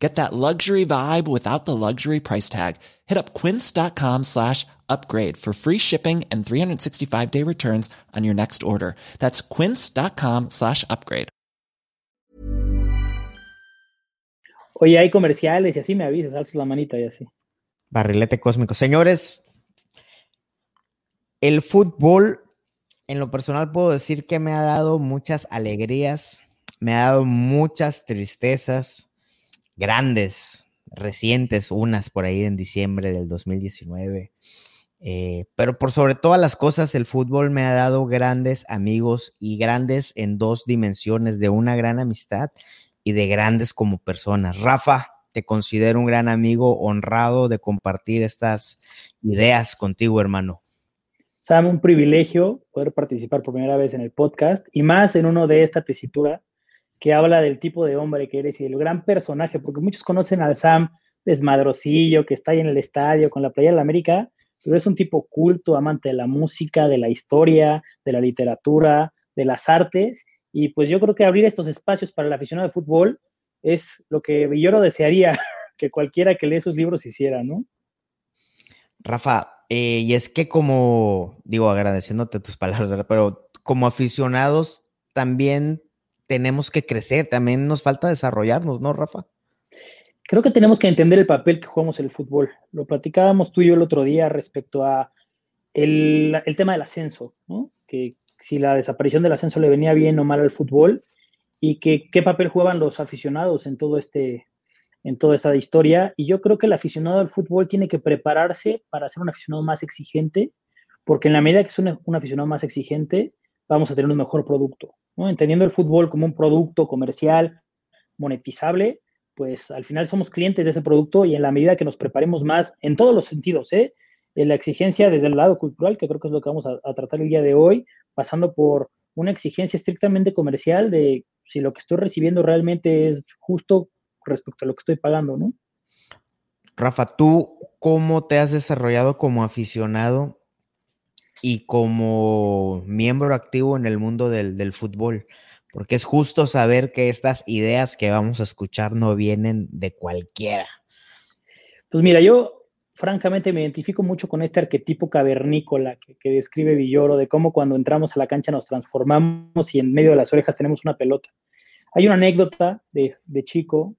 Get that luxury vibe without the luxury price tag. Hit up quince.com slash upgrade for free shipping and 365 day returns on your next order. That's quince.com slash upgrade. Oye, hay comerciales y así me avisas, alzas la manita y así. Barrilete cósmico. Señores, el fútbol, en lo personal puedo decir que me ha dado muchas alegrías, me ha dado muchas tristezas grandes, recientes, unas por ahí en diciembre del 2019. Eh, pero por sobre todas las cosas, el fútbol me ha dado grandes amigos y grandes en dos dimensiones, de una gran amistad y de grandes como personas. Rafa, te considero un gran amigo, honrado de compartir estas ideas contigo, hermano. Sam, un privilegio poder participar por primera vez en el podcast y más en uno de esta tesitura que habla del tipo de hombre que eres y del gran personaje, porque muchos conocen al Sam desmadrosillo que está ahí en el estadio con la playa de la América, pero es un tipo culto, amante de la música, de la historia, de la literatura, de las artes, y pues yo creo que abrir estos espacios para el aficionado de fútbol es lo que Villoro desearía que cualquiera que lee sus libros hiciera, ¿no? Rafa, eh, y es que como, digo, agradeciéndote tus palabras, pero como aficionados también tenemos que crecer, también nos falta desarrollarnos, ¿no, Rafa? Creo que tenemos que entender el papel que jugamos en el fútbol. Lo platicábamos tú y yo el otro día respecto a el, el tema del ascenso, ¿no? Que si la desaparición del ascenso le venía bien o mal al fútbol y que qué papel jugaban los aficionados en todo este en toda esta historia y yo creo que el aficionado al fútbol tiene que prepararse para ser un aficionado más exigente porque en la medida que es un, un aficionado más exigente vamos a tener un mejor producto ¿no? entendiendo el fútbol como un producto comercial monetizable pues al final somos clientes de ese producto y en la medida que nos preparemos más en todos los sentidos, ¿eh? En la exigencia desde el lado cultural, que creo que es lo que vamos a, a, tratar el día de hoy, pasando por una exigencia estrictamente comercial de si lo que estoy recibiendo realmente es justo respecto a lo que estoy pagando, ¿no? Rafa, ¿tú cómo te has desarrollado como aficionado y como miembro activo en el mundo del, del fútbol? porque es justo saber que estas ideas que vamos a escuchar no vienen de cualquiera. Pues mira, yo francamente me identifico mucho con este arquetipo cavernícola que, describe Villoro, de cómo cuando entramos a la cancha nos transformamos y en medio de las orejas tenemos una pelota. Hay una anécdota de, de chico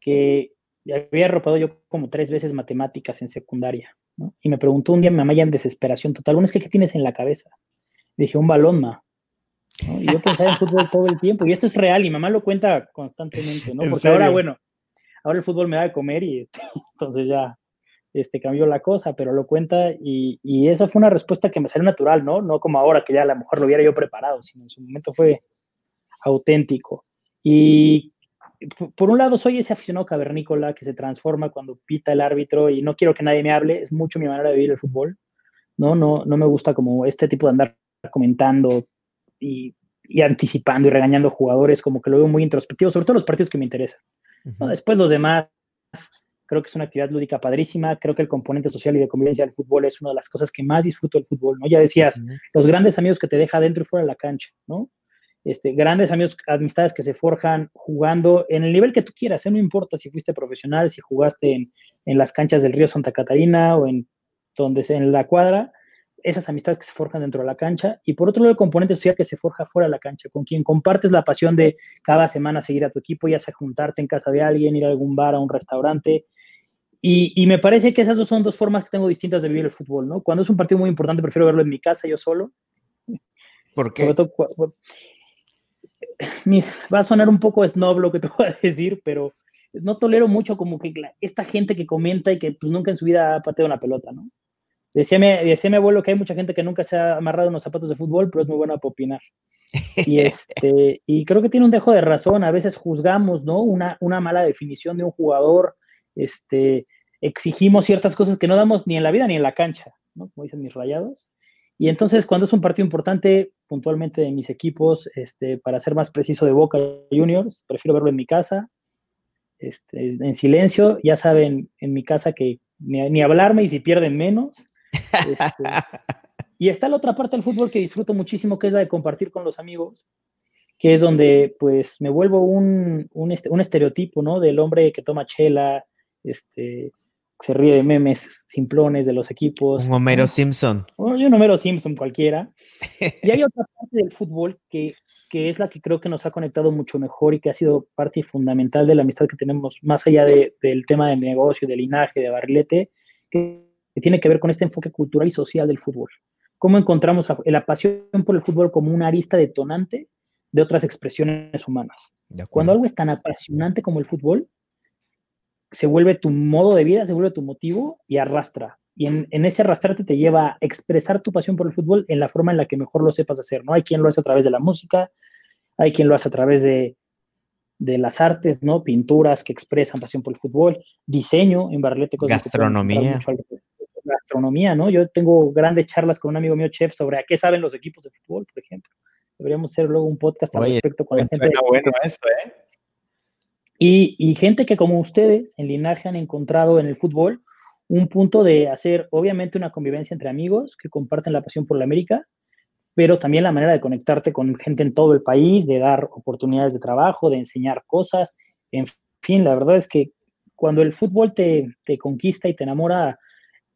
que había arropado yo como tres veces matemáticas en secundaria, ¿no? Y me preguntó un día mi mamá ya en desesperación total, bueno, es que ¿qué tienes en la cabeza? dije, un balón, ma. ¿no? Y yo pensaba en fútbol todo el tiempo, y esto es real, y mamá lo cuenta constantemente, ¿no? Porque serio? ahora, bueno, ahora el fútbol me da de comer y entonces ya este, cambió la cosa, pero lo cuenta y, y, esa fue una respuesta que me salió natural, ¿no? No como ahora que ya a lo mejor lo hubiera yo preparado, sino en su momento fue auténtico. Y por un lado soy ese aficionado cavernícola que se transforma cuando pita el árbitro y no quiero que nadie me hable, es mucho mi manera de vivir el fútbol, ¿no? No, no me gusta como este tipo de andar comentando y, y anticipando y regañando jugadores, como que lo veo muy introspectivo, sobre todo los partidos que me interesan. Uh -huh. ¿no? Después los demás, creo que es una actividad lúdica padrísima, creo que el componente social y de convivencia del fútbol es una de las cosas que más disfruto del fútbol, ¿no? Ya decías, uh -huh. los grandes amigos que te deja dentro y fuera de la cancha, ¿no? Este, grandes amigos, amistades que se forjan jugando en el nivel que tú quieras, ¿eh? no importa si fuiste profesional, si jugaste en, en, las canchas del río Santa Catarina o en donde sea en la cuadra, esas amistades que se forjan dentro de la cancha, y por otro lado el componente social que se forja fuera de la cancha, con quien compartes la pasión de cada semana seguir a tu equipo, ya sea juntarte en casa de alguien, ir a algún bar, a un restaurante, y, y, me parece que esas dos son dos formas que tengo distintas de vivir el fútbol, ¿no? Cuando es un partido muy importante, prefiero verlo en mi casa, yo solo. ¿Por qué? Va a sonar un poco snob lo que te voy a decir, pero no tolero mucho como que la, esta gente que comenta y que pues, nunca en su vida ha pateado una pelota, ¿no? Decía mi, decía mi abuelo que hay mucha gente que nunca se ha amarrado unos zapatos de fútbol, pero es muy buena para opinar. Y, este, y creo que tiene un dejo de razón. A veces juzgamos, ¿no? Una, una mala definición de un jugador, este, exigimos ciertas cosas que no damos ni en la vida ni en la cancha, ¿no? Como dicen mis rayados. Y entonces, cuando es un partido importante, puntualmente de mis equipos, este, para ser más preciso de Boca Juniors, prefiero verlo en mi casa, este, en silencio. Ya saben, en mi casa que ni, hablarme y si pierden menos. Este, y está la otra parte del fútbol que disfruto muchísimo, que es la de compartir con los amigos, que es donde pues me vuelvo un, un, este, un estereotipo, ¿no? Del hombre que toma chela, este, se ríe de memes simplones de los equipos. Un Homero Simpson. un Homero Simpson cualquiera. Y hay otra parte del fútbol que, que, es la que creo que nos ha conectado mucho mejor y que ha sido parte fundamental de la amistad que tenemos, más allá de, del tema del negocio, del linaje, de barrilete, que, tiene que ver con este enfoque cultural y social del fútbol. Cómo encontramos la, pasión por el fútbol como una arista detonante de otras expresiones humanas. Cuando algo es tan apasionante como el fútbol, se vuelve tu modo de vida, se vuelve tu motivo y arrastra. Y en, ese arrastrarte te lleva a expresar tu pasión por el fútbol en la forma en la que mejor lo sepas hacer, ¿no? Hay quien lo hace a través de la música, hay quien lo hace a través de, las artes, ¿no? Pinturas que expresan pasión por el fútbol, diseño en Barlete. Gastronomía. Gastronomía, ¿no? Yo tengo grandes charlas con un amigo mío, chef, sobre a qué saben los equipos de fútbol, por ejemplo. Deberíamos hacer luego un podcast al respecto con la gente. bueno eso, ¿eh? Y, gente que como ustedes en Linaje han encontrado en el fútbol un punto de hacer obviamente una convivencia entre amigos que comparten la pasión por la América, pero también la manera de conectarte con gente en todo el país, de dar oportunidades de trabajo, de enseñar cosas, en fin, la verdad es que cuando el fútbol te, te conquista y te enamora,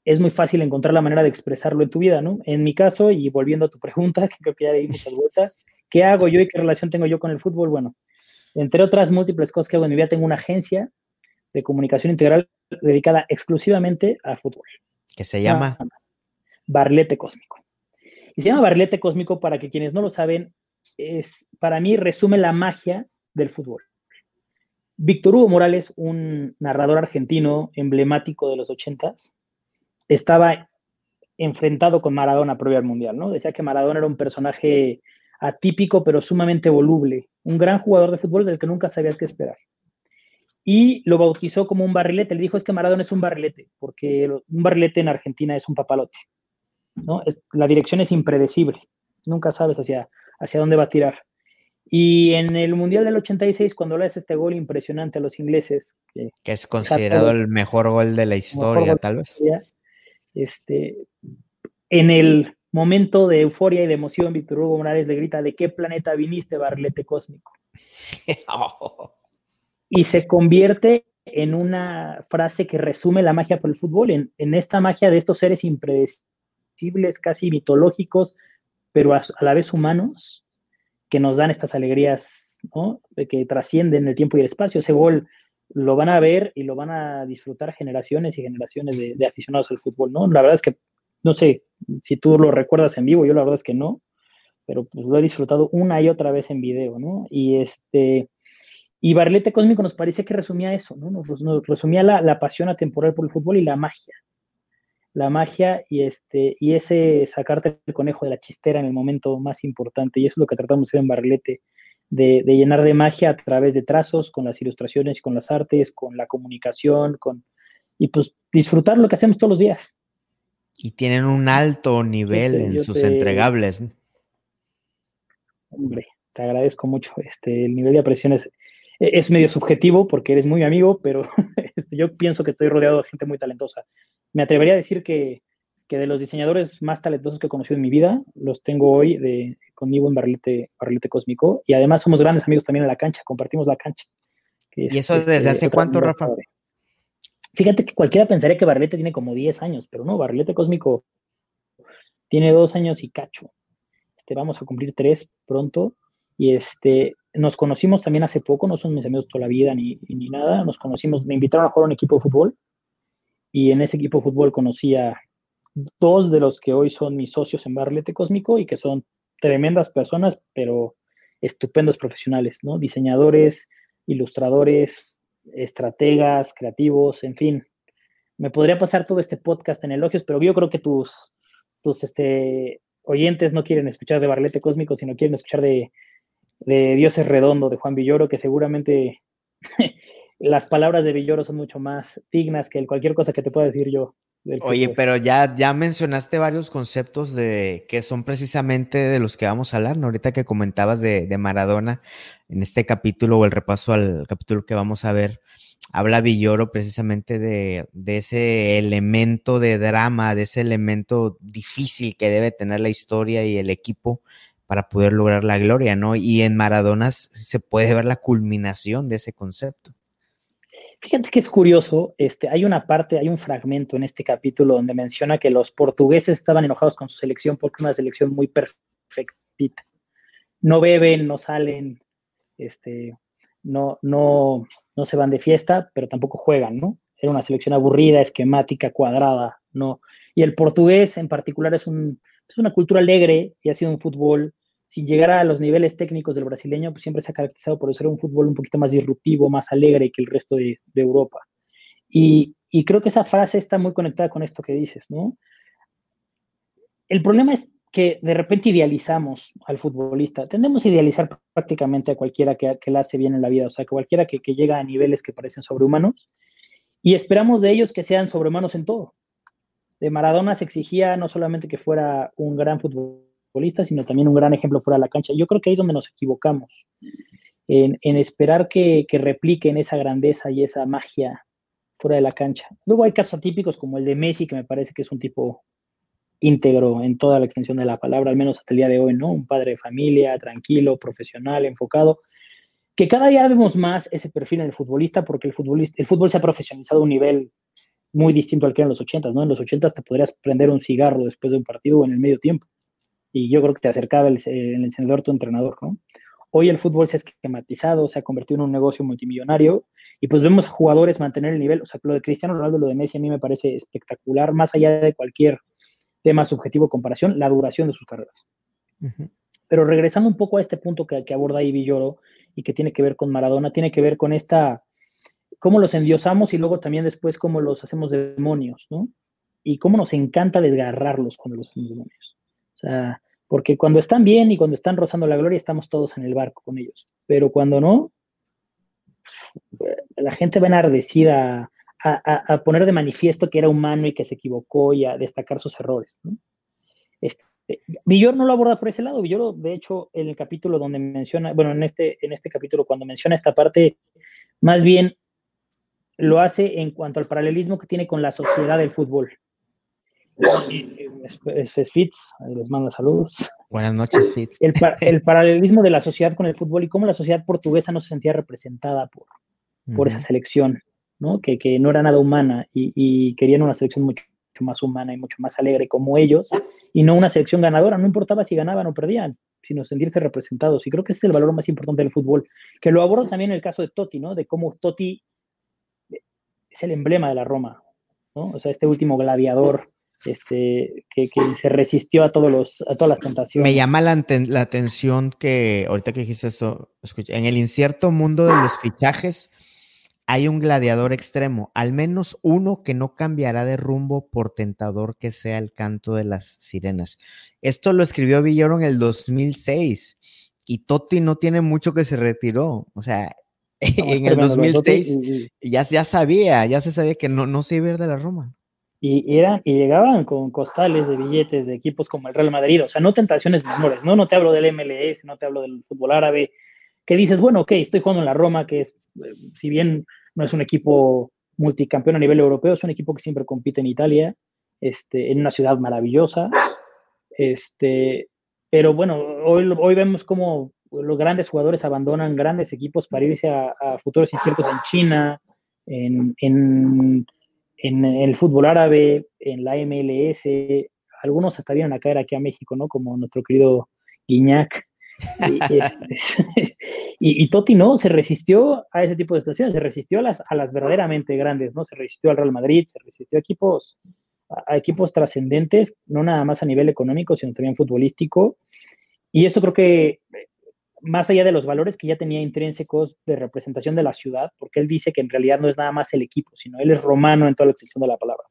es muy fácil encontrar la manera de expresarlo en tu vida, ¿no? En mi caso, y volviendo a tu pregunta, que creo que ya le di muchas vueltas, ¿qué hago yo y qué relación tengo yo con el fútbol? Bueno, entre otras múltiples cosas que hago en mi vida, tengo una agencia de comunicación integral dedicada exclusivamente al fútbol. Que se llama Barlete Cósmico. Y se llama Barlete Cósmico para que quienes no lo saben, es para mí resume la magia del fútbol. Víctor Hugo Morales, un narrador argentino emblemático de los ochentas, estaba enfrentado con Maradona previo al Mundial, ¿no? Decía que Maradona era un personaje atípico pero sumamente voluble, un gran jugador de fútbol del que nunca sabías qué esperar. Y lo bautizó como un barrilete. Le dijo es que Maradona es un barrilete, porque un barrilete en Argentina es un papalote. ¿no? la dirección es impredecible, nunca sabes hacia, hacia dónde va a tirar. Y en el Mundial del 86, cuando le hace este gol impresionante a los ingleses, que, es considerado el mejor gol de la historia, tal vez. Este, en el momento de euforia y de emoción, Víctor Hugo Morales le grita, ¿de qué planeta viniste, barlete cósmico? Y se convierte en una frase que resume la magia por el fútbol, en, esta magia de estos seres impredecibles, casi mitológicos, pero a, la vez humanos, que nos dan estas alegrías, ¿no? De que trascienden el tiempo y el espacio. Ese gol lo van a ver y lo van a disfrutar generaciones y generaciones de, de aficionados al fútbol, ¿no? La verdad es que no sé si tú lo recuerdas en vivo, yo la verdad es que no, pero pues lo he disfrutado una y otra vez en video, ¿no? Y este, y Barlete Cósmico nos parece que resumía eso, ¿no? Nos, resumía la, pasión atemporal por el fútbol y la magia. La magia y, este, y ese sacarte el conejo de la chistera en el momento más importante. Y eso es lo que tratamos de hacer en Barlete, de, de, llenar de magia a través de trazos, con las ilustraciones, con las artes, con la comunicación, con, y pues disfrutar lo que hacemos todos los días. Y tienen un alto nivel en sus entregables. Hombre, te agradezco mucho. Este, el nivel de apreciación es, es medio subjetivo porque eres muy amigo, pero este, yo pienso que estoy rodeado de gente muy talentosa. Me atrevería a decir que, de los diseñadores más talentosos que he conocido en mi vida, los tengo hoy de, conmigo en Barrilete, Barrilete Cósmico. Y además somos grandes amigos también en la cancha, compartimos la cancha. ¿Y eso desde este, hace cuánto, Rafa? Fíjate que cualquiera pensaría que Barrilete tiene como 10 años, pero no, Barrilete Cósmico tiene dos años y cacho. Este, vamos a cumplir tres pronto. Y este, nos conocimos también hace poco, no son mis amigos toda la vida ni, ni nada. Nos conocimos, me invitaron a jugar a un equipo de fútbol. Y en ese equipo de fútbol conocí a dos de los que hoy son mis socios en Barrilete Cósmico y que son tremendas personas, pero estupendos profesionales, ¿no? Diseñadores, ilustradores, estrategas, creativos, en fin. Me podría pasar todo este podcast en elogios, pero yo creo que tus, tus este, oyentes no quieren escuchar de Barlete Cósmico, sino quieren escuchar de, de Dios es Redondo, de Juan Villoro, que seguramente las palabras de Villoro son mucho más dignas que cualquier cosa que te pueda decir yo. Oye, pero ya, ya mencionaste varios conceptos de que son precisamente de los que vamos a hablar, ¿no? Ahorita que comentabas de, de Maradona en este capítulo o el repaso al capítulo que vamos a ver, habla Villoro precisamente de, de, ese elemento de drama, de ese elemento difícil que debe tener la historia y el equipo para poder lograr la gloria, ¿no? Y en Maradona se puede ver la culminación de ese concepto. Fíjate que es curioso, este, hay una parte, hay un fragmento en este capítulo donde menciona que los portugueses estaban enojados con su selección porque es una selección muy perfectita. No beben, no salen, este, no, no, no se van de fiesta, pero tampoco juegan, ¿no? Era una selección aburrida, esquemática, cuadrada, ¿no? Y el portugués en particular es, un, es una cultura alegre y ha sido un fútbol sin llegar a los niveles técnicos del brasileño, pues siempre se ha caracterizado por ser un fútbol un poquito más disruptivo, más alegre que el resto de, Europa. Y, creo que esa frase está muy conectada con esto que dices, ¿no? El problema es que de repente idealizamos al futbolista. Tendemos a idealizar prácticamente a cualquiera que, que la hace bien en la vida, o sea, cualquiera que, que llega a niveles que parecen sobrehumanos y esperamos de ellos que sean sobrehumanos en todo. De Maradona se exigía no solamente que fuera un gran futbolista, sino también un gran ejemplo fuera de la cancha. Yo creo que ahí es donde nos equivocamos, en, esperar que, repliquen esa grandeza y esa magia fuera de la cancha. Luego hay casos atípicos como el de Messi, que me parece que es un tipo íntegro en toda la extensión de la palabra, al menos hasta el día de hoy, ¿no? Un padre de familia, tranquilo, profesional, enfocado, que cada día vemos más ese perfil en el futbolista porque el, futbolista, el fútbol se ha profesionalizado a un nivel muy distinto al que era en los 80, ¿no? En los 80 te podrías prender un cigarro después de un partido o en el medio tiempo y yo creo que te acercaba el, el encendedor tu entrenador, ¿no? Hoy el fútbol se ha esquematizado, se ha convertido en un negocio multimillonario y pues vemos a jugadores mantener el nivel. O sea, lo de Cristiano Ronaldo, lo de Messi a mí me parece espectacular, más allá de cualquier tema subjetivo de comparación, la duración de sus carreras. Pero regresando un poco a este punto que, que aborda ahí Villoro y que tiene que ver con Maradona, tiene que ver con esta, cómo los endiosamos y luego también después cómo los hacemos demonios, ¿no? Y cómo nos encanta desgarrarlos cuando los hacemos demonios. O sea, porque cuando están bien y cuando están rozando la gloria, estamos todos en el barco con ellos. Pero cuando no, la gente va enardecida a, a, poner de manifiesto que era humano y que se equivocó y a destacar sus errores. ¿no? Este, Villor no lo aborda por ese lado. Villor, de hecho, en el capítulo donde menciona, bueno, en este, en este capítulo, cuando menciona esta parte, más bien lo hace en cuanto al paralelismo que tiene con la sociedad del fútbol. Es, es, Fitz, les manda saludos. Buenas noches, Fitz. El, el, paralelismo de la sociedad con el fútbol y cómo la sociedad portuguesa no se sentía representada por, por esa selección, ¿no? Que, que, no era nada humana y, y, querían una selección mucho, más humana y mucho más alegre como ellos, y no una selección ganadora, no importaba si ganaban o perdían, sino sentirse representados. Y creo que ese es el valor más importante del fútbol, que lo aborda también el caso de Totti, ¿no? De cómo Totti es el emblema de la Roma, ¿no? O sea, este último gladiador este, que, se resistió a, todos los, a todas las tentaciones. Me llama la, atención que, ahorita que dijiste esto, escucha, en el incierto mundo de los fichajes hay un gladiador extremo, al menos uno que no cambiará de rumbo por tentador que sea el canto de las sirenas. Esto lo escribió Villoro en el 2006 y Totti no tiene mucho que se retiró, o sea, en el 2006 ya, ya sabía, ya se sabía que no, no se iba a ir de la Roma y, eran, y llegaban con costales de billetes de equipos como el Real Madrid, o sea, no tentaciones menores, ¿no? No te hablo del MLS, no te hablo del fútbol árabe, que dices, bueno, ok, estoy jugando en la Roma, que es, eh, si bien no es un equipo multicampeón a nivel europeo, es un equipo que siempre compite en Italia, este, en una ciudad maravillosa, este, pero bueno, hoy, hoy vemos cómo los grandes jugadores abandonan grandes equipos para irse a, a futuros inciertos en China, en, en en el fútbol árabe, en la MLS, algunos hasta vienen a caer aquí a México, ¿no? Como nuestro querido Guiñac. Este, y, y, Totti no, se resistió a ese tipo de situaciones, se resistió a las, a las verdaderamente grandes, ¿no? Se resistió al Real Madrid, se resistió a equipos, a equipos trascendentes, no nada más a nivel económico, sino también futbolístico. Y eso creo que más allá de los valores que ya tenía intrínsecos de representación de la ciudad, porque él dice que en realidad no es nada más el equipo, sino él es romano en toda la extensión de la palabra.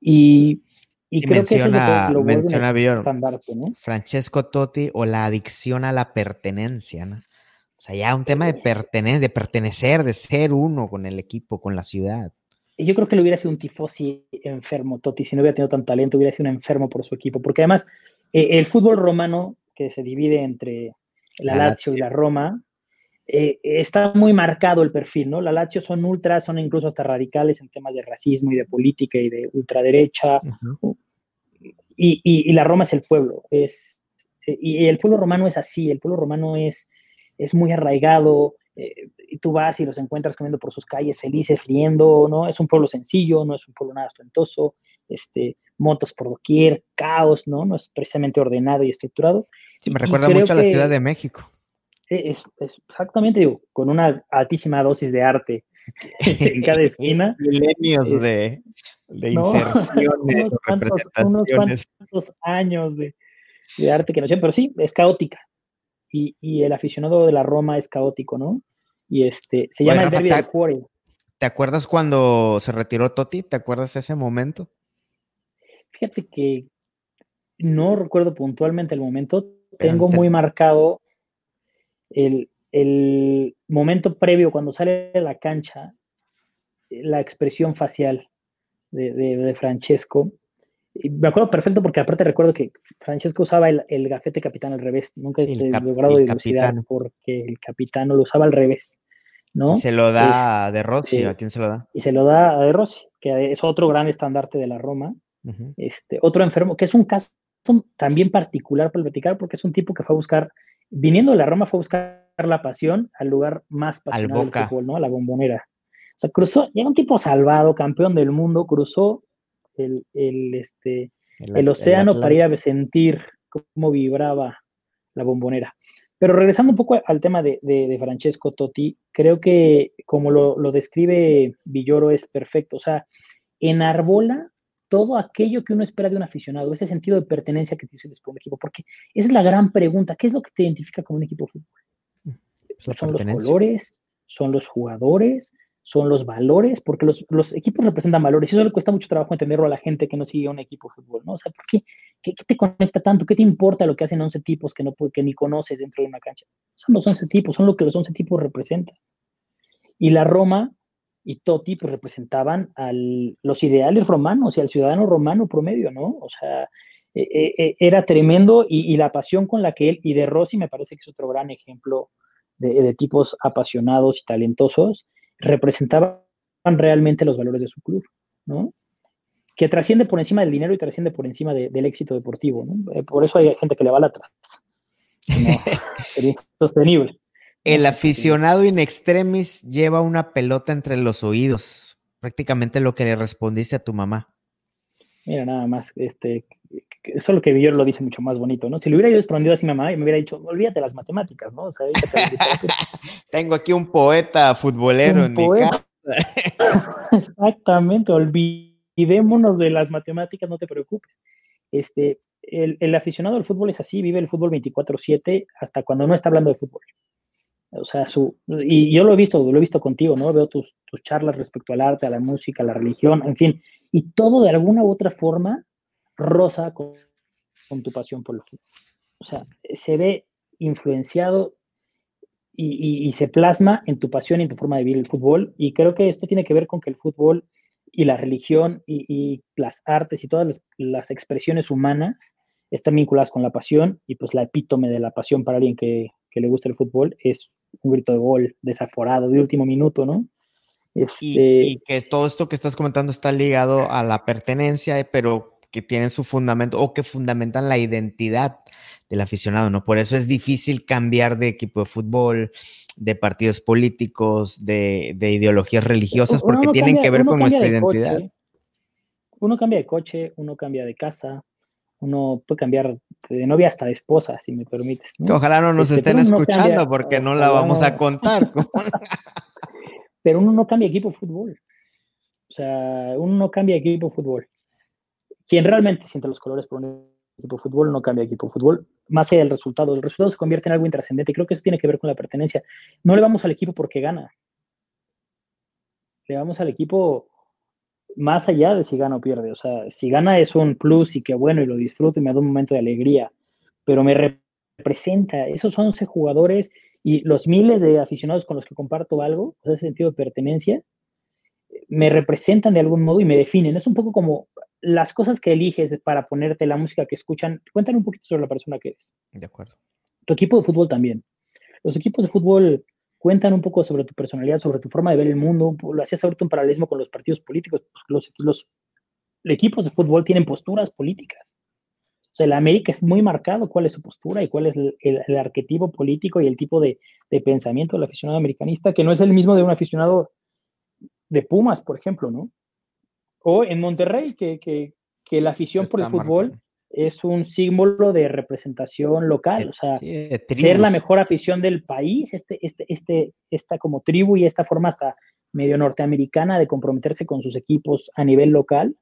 Y, creo que eso lo, menciona ¿no? Francesco Totti o la adicción a la pertenencia, ¿no? O sea, ya un tema de pertenecer, de pertenecer, de ser uno con el equipo, con la ciudad. yo creo que le hubiera sido un tifosi enfermo, Totti, si no hubiera tenido tanto talento, hubiera sido un enfermo por su equipo, porque además eh, el fútbol romano, que se divide entre la, Lazio, y la Roma, eh, está muy marcado el perfil, ¿no? La Lazio son ultras, son incluso hasta radicales en temas de racismo y de política y de ultraderecha, y, la Roma es el pueblo, es, y el pueblo romano es así, el pueblo romano es, es muy arraigado, eh, y tú vas y los encuentras comiendo por sus calles felices, riendo, ¿no? Es un pueblo sencillo, no es un pueblo nada ostentoso, este, motos por doquier, caos, ¿no? No es precisamente ordenado y estructurado. Sí, me recuerda mucho a la Ciudad de México. E, es, exactamente, digo, con una altísima dosis de arte en cada esquina. Milenios de, de inserciones, unos cuantos, años de, de, arte que no sé, pero sí, es caótica y, el aficionado de la Roma es caótico, ¿no? Y este, se llama el derby del Cuore. ¿Te acuerdas cuando se retiró Totti? ¿Te acuerdas ese momento? Fíjate que no recuerdo puntualmente el momento. Tengo muy marcado el, momento previo cuando sale de la cancha, la expresión facial de Francesco me acuerdo perfecto porque aparte recuerdo que Francesco usaba el, gafete capitán al revés. Nunca he logrado dilucidar porque el capitán lo usaba al revés. ¿no? Se lo da de Rossi, ¿a quién se lo da? Y se lo da a de Rossi, que es otro gran estandarte de la Roma. Este, otro enfermo, que es un caso también particular para platicar, porque es un tipo que fue a buscar, viniendo de la Roma, fue a buscar la pasión al lugar más pasional del fútbol, ¿no? A la bombonera. O sea, cruzó, era un tipo salvado, campeón del mundo, cruzó el, este, el, océano para ir a sentir cómo vibraba la bombonera. Pero regresando un poco al tema de, Francesco Totti, creo que como lo, describe Villoro es perfecto. O sea, enarbola todo aquello que uno espera de un aficionado, ese sentido de pertenencia que tienes por un equipo, porque esa es la gran pregunta, ¿qué es lo que te identifica con un equipo de fútbol? Son los colores, son los jugadores, son los valores, porque los, equipos representan valores, y eso le cuesta mucho trabajo entenderlo a la gente que no sigue un equipo de fútbol, ¿no? O sea, ¿por qué, qué, te conecta tanto? ¿Qué te importa lo que hacen 11 tipos que, no, que ni conoces dentro de una cancha? Son los 11 tipos, son lo que los 11 tipos representan. Y la Roma y Totti pues, representaban al, los ideales romanos y al ciudadano romano promedio, ¿no? O sea, e, e, e, era tremendo y, la pasión con la que él, y de Rossi me parece que es otro gran ejemplo de, de tipos apasionados y talentosos, representaban realmente los valores de su club, ¿no? Que trasciende por encima del dinero y trasciende por encima del éxito deportivo, ¿no? Eh, por eso hay gente que le va a la atrás. sería insostenible. El aficionado in extremis lleva una pelota entre los oídos, prácticamente lo que le respondiste a tu mamá. Mira, nada más, este, eso lo que Villor lo dice mucho más bonito, ¿no? Si le hubiera yo respondido así a mi mamá y me hubiera dicho, olvídate las matemáticas, ¿no? O sea, Tengo aquí un poeta futbolero en mi casa. Exactamente, olvidémonos de las matemáticas, no te preocupes. Este, el, aficionado al fútbol es así, vive el fútbol 24/7 hasta cuando no está hablando de fútbol. O sea, su, y yo lo he visto, lo he visto contigo, ¿no? Veo tus, tus charlas respecto al arte, a la música, a la religión, en fin, y todo de alguna u otra forma rosa con, tu pasión por el fútbol. O sea, se ve influenciado y, se plasma en tu pasión y en tu forma de vivir el fútbol. Y creo que esto tiene que ver con que el fútbol y la religión y, las artes y todas las, expresiones humanas están vinculadas con la pasión y pues la epítome de la pasión para alguien que, le gusta el fútbol es un grito de gol desaforado de último minuto, ¿no? Este y, que todo esto que estás comentando está ligado a la pertenencia, pero que tienen su fundamento o que fundamentan la identidad del aficionado, ¿no? Por eso es difícil cambiar de equipo de fútbol, de partidos políticos, de, ideologías religiosas, porque tienen que ver con nuestra identidad. Uno cambia de coche, uno cambia de casa, uno puede cambiar de novia hasta de esposa, si me permites. Ojalá no nos este, estén escuchando porque no la vamos a contar. pero uno no cambia equipo de fútbol. O sea, uno no cambia equipo de fútbol quien realmente siente los colores por un equipo de fútbol no cambia equipo de fútbol, más allá del resultado. El resultado se convierte en algo intrascendente. Creo que eso tiene que ver con la pertenencia. No le vamos al equipo porque gana. Le vamos al equipo más allá de si gana o pierde. O sea, si gana es un plus y que bueno, y lo disfruto y me da un momento de alegría. Pero me representa esos 11 jugadores y los miles de aficionados con los que comparto algo, ese sentido de pertenencia, me representan de algún modo y me definen. Es un poco como las cosas que eliges para ponerte la música que escuchan. Cuéntame un poquito sobre la persona que eres. De acuerdo. Tu equipo de fútbol también. Los equipos de fútbol cuentan un poco sobre tu personalidad, sobre tu forma de ver el mundo. Lo hacías ahorita un paralelismo con los partidos políticos. Los, los, equipos de fútbol tienen posturas políticas. O sea, el América es muy marcado cuál es su postura y cuál es el, el, arquetipo político y el tipo de, de, pensamiento del aficionado americanista, que no es el mismo de un aficionado de Pumas, por ejemplo, ¿no? O en Monterrey, que, que, que la afición por el fútbol es un símbolo de representación local, o sea, ser la mejor afición del país, este, este, este, esta como tribu y esta forma hasta medio norteamericana de comprometerse con sus equipos a nivel local,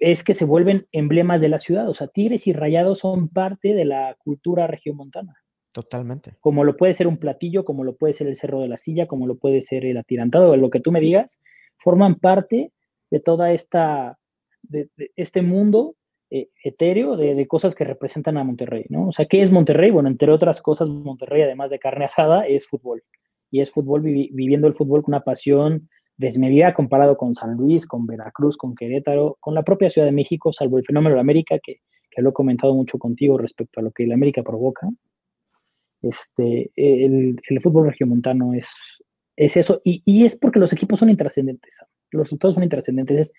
es que se vuelven emblemas de la ciudad. O sea, Tigres y Rayados son parte de la cultura regiomontana. Totalmente. Como lo puede ser un platillo, como lo puede ser el Cerro de la Silla, como lo puede ser el atirantado, lo que tú me digas, forman parte de toda esta, de, este mundo eh, etéreo de, cosas que representan a Monterrey, ¿no? O sea, ¿qué es Monterrey? Bueno, entre otras cosas, Monterrey, además de carne asada, es fútbol. Y es fútbol, viviendo el fútbol con una pasión desmedida comparado con San Luis, con Veracruz, con Querétaro, con la propia Ciudad de México, salvo el fenómeno de América, que, que lo he comentado mucho contigo respecto a lo que la América provoca. Este, el, el fútbol regiomontano es, es eso, y, y, es porque los equipos son intrascendentes, los resultados son intrascendentes. Es,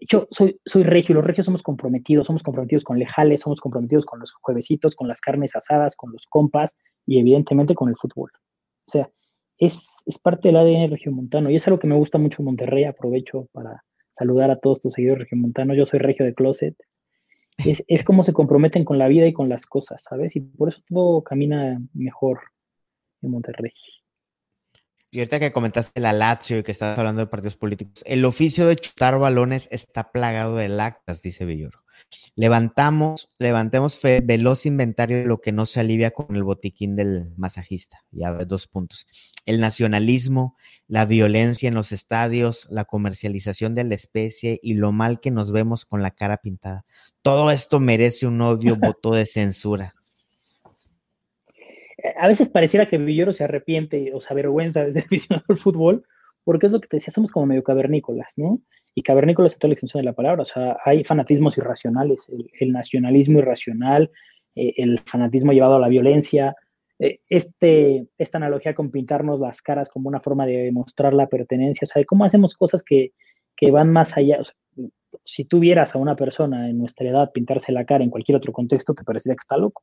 yo soy, soy regio, los regios somos comprometidos, somos comprometidos con lejales, somos comprometidos con los juevesitos, con las carnes asadas, con los compas y evidentemente con el fútbol. O sea, es, es parte del ADN regiomontano y es algo que me gusta mucho en Monterrey. Aprovecho para saludar a todos tus seguidores regiomontanos. Yo soy regio de closet. Es, es como se comprometen con la vida y con las cosas, ¿sabes? Y por eso todo camina mejor en Monterrey. Y ahorita que comentaste la Lazio y que estabas hablando de partidos políticos, el oficio de chutar balones está plagado de lactas, dice Villoro. Levantamos, levantemos veloz inventario de lo que no se alivia con el botiquín del masajista. Ya dos puntos. El nacionalismo, la violencia en los estadios, la comercialización de la especie y lo mal que nos vemos con la cara pintada. Todo esto merece un obvio voto de censura. A veces pareciera que Villoro se arrepiente o se avergüenza de ser aficionado al fútbol, porque es lo que te decía, somos como medio cavernícolas, ¿no? Y cavernícolas es toda la extensión de la palabra, o sea, hay fanatismos irracionales, el, nacionalismo irracional, eh, el fanatismo llevado a la violencia, eh, este, esta analogía con pintarnos las caras como una forma de demostrar la pertenencia, o sea, cómo hacemos cosas que, que van más allá. si tú vieras a una persona en nuestra edad pintarse la cara en cualquier otro contexto, te parecería que está loco,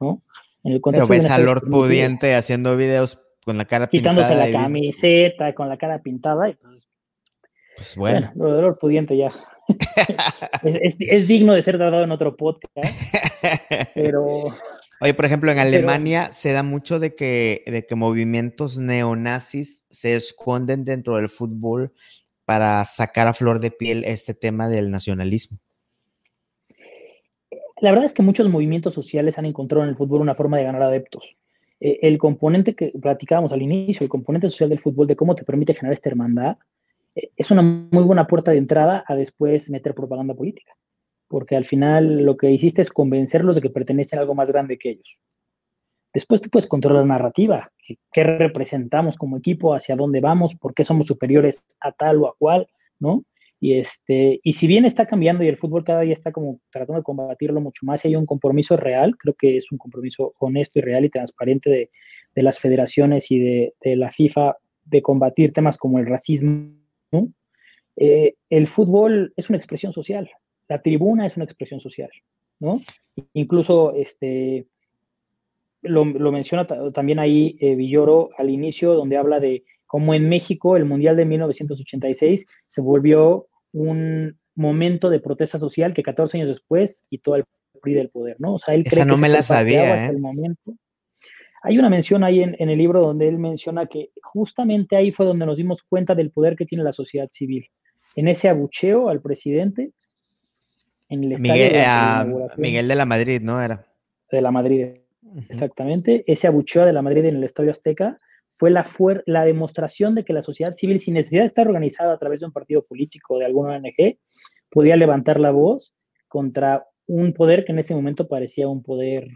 ¿no? En el Pero ves a Lord Pudiente haciendo videos con la cara pintada. Quitándose la camiseta, con la cara pintada, y pues, pues bueno. bueno. lo de Lord Pudiente ya. es, es, digno de ser dado en otro podcast, pero... Oye, por ejemplo, en Alemania se da mucho de que, de que movimientos neonazis se esconden dentro del fútbol para sacar a flor de piel este tema del nacionalismo. La verdad es que muchos movimientos sociales han encontrado en el fútbol una forma de ganar adeptos. Eh, el componente que platicábamos al inicio, el componente social del fútbol, de cómo te permite generar esta hermandad, eh, es una muy buena puerta de entrada a después meter propaganda política. Porque al final lo que hiciste es convencerlos de que pertenecen a algo más grande que ellos. Después tú puedes controlar la narrativa, qué representamos como equipo, hacia dónde vamos, por qué somos superiores a tal o a cual, ¿no? Y, este, y si bien está cambiando y el fútbol cada día está como tratando de combatirlo mucho más, hay un compromiso real, creo que es un compromiso honesto y real y transparente de, de las federaciones y de, de, la FIFA de combatir temas como el racismo, eh, el fútbol es una expresión social, la tribuna es una expresión social, ¿no? Incluso este, lo, lo menciona también ahí eh, Villoro al inicio, donde habla de cómo en México el Mundial de 1986 se volvió un momento de protesta social que 14 años después quitó al PRI del poder, ¿no? O sea, él Esa no me la sabía, ¿eh? momento. Hay una mención ahí en, el libro donde él menciona que justamente ahí fue donde nos dimos cuenta del poder que tiene la sociedad civil. En ese abucheo al presidente, en el Miguel, de, ah, Miguel de la Madrid, ¿no? Era. De la Madrid, exactamente. Ese abucheo de la Madrid en el Estadio Azteca fue la, la demostración de que la sociedad civil, sin necesidad de estar organizada a través de un partido político o de alguna ONG, podía levantar la voz contra un poder que en ese momento parecía un poder,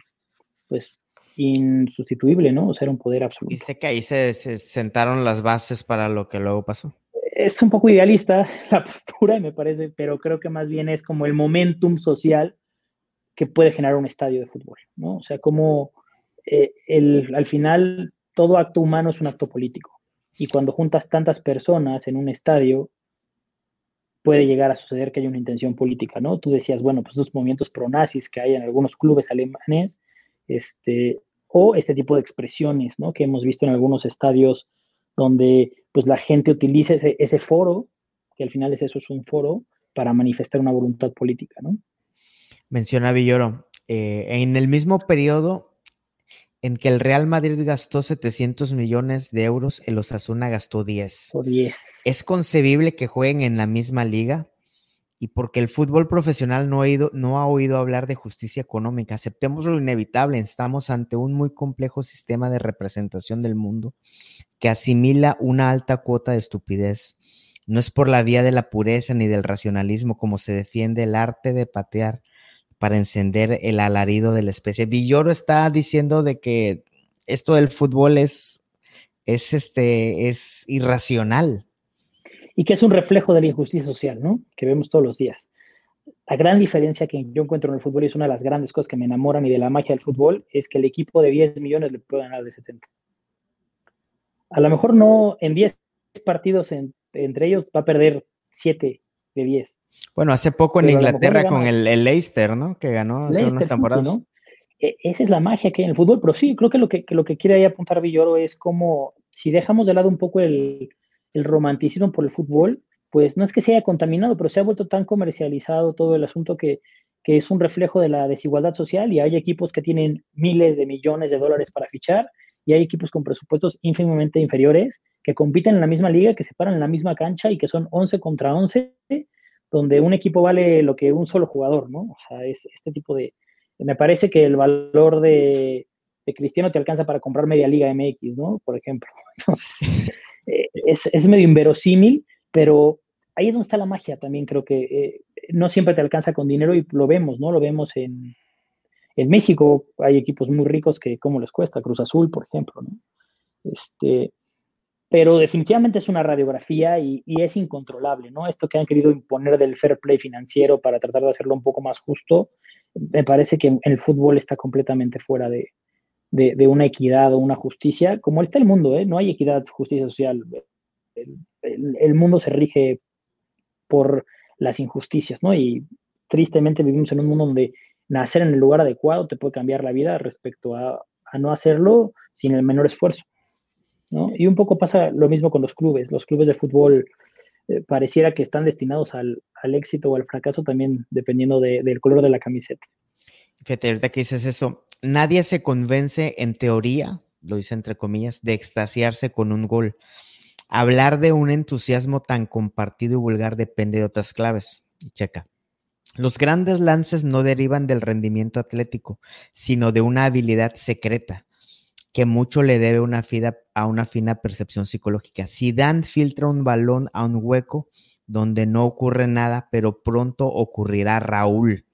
pues, insustituible, ¿no? O sea, era un poder absoluto. Dice que ahí se, sentaron las bases para lo que luego pasó. es un poco idealista la postura, me parece, pero creo que más bien es como el momentum social que puede generar un estadio de fútbol, ¿no? O sea, como eh, el, al final todo acto humano es un acto político. Y cuando juntas tantas personas en un estadio, puede llegar a suceder que haya una intención política, ¿no? Tú decías, bueno, pues esos movimientos pronazis que hay en algunos clubes alemanes, este, o este tipo de expresiones, ¿no? Que hemos visto en algunos estadios donde pues la gente utiliza ese, foro, que al final es eso, es un foro, para manifestar una voluntad política, ¿no? Menciona Villoro, eh, en el mismo periodo en que el Real Madrid gastó 700 millones de euros, el Osasuna gastó 10. 10. ¿Es concebible que jueguen en la misma liga? Y porque el fútbol profesional no ha, oído, no ha oído hablar de justicia económica. Aceptemos lo inevitable. Estamos ante un muy complejo sistema de representación del mundo que asimila una alta cuota de estupidez. No es por la vía de la pureza ni del racionalismo como se defiende el arte de patear para encender el alarido de la especie. Villoro está diciendo de que esto del fútbol es, es, este, es irracional. Y que es un reflejo de la injusticia social, ¿no? Que vemos todos los días. La gran diferencia que yo encuentro en el fútbol y es una de las grandes cosas que me enamoran y de la magia del fútbol es que el equipo de 10 millones le puede ganar de 70. A lo mejor no en 10 partidos entre ellos va a perder 7 de 10. Bueno, hace poco en Inglaterra con el, Leicester, ¿no? Que ganó hace unas temporadas. E, esa es la magia que hay en el fútbol, pero sí, creo que lo que, lo que quiere ahí apuntar Villoro es como si dejamos de lado un poco el, el romanticismo por el fútbol, pues no es que se haya contaminado, pero se ha vuelto tan comercializado todo el asunto que, que es un reflejo de la desigualdad social y hay equipos que tienen miles de millones de dólares para fichar y hay equipos con presupuestos ínfimamente inferiores que compiten en la misma liga, que se paran en la misma cancha y que son 11 contra 11, donde un equipo vale lo que un solo jugador, ¿no? O sea, es este tipo de... Me parece que el valor de, Cristiano te alcanza para comprar media liga MX, ¿no? Por ejemplo. Entonces, eh, es, medio inverosímil, pero ahí es donde está la magia también, creo que eh, no siempre te alcanza con dinero y lo vemos, ¿no? Lo vemos en, en México hay equipos muy ricos que cómo les cuesta, Cruz Azul, por ejemplo, ¿no? Este, pero definitivamente es una radiografía y, es incontrolable, ¿no? Esto que han querido imponer del fair play financiero para tratar de hacerlo un poco más justo, me parece que el fútbol está completamente fuera de, una equidad o una justicia, como está el mundo, ¿eh? No hay equidad, justicia social. el mundo se rige por las injusticias, ¿no? Y tristemente vivimos en un mundo donde nacer en el lugar adecuado te puede cambiar la vida respecto a, no hacerlo sin el menor esfuerzo. Y un poco pasa lo mismo con los clubes. Los clubes de fútbol eh, pareciera que están destinados al, éxito o al fracaso también dependiendo del color de la camiseta. Fíjate, ahorita que dices eso, nadie se convence en teoría, lo dice entre comillas, de extasiarse con un gol. Hablar de un entusiasmo tan compartido y vulgar depende de otras claves. checa. Los grandes lances no derivan del rendimiento atlético, sino de una habilidad secreta que mucho le debe una a una fina percepción psicológica. Si Dan filtra un balón a un hueco donde no ocurre nada, pero pronto ocurrirá Raúl.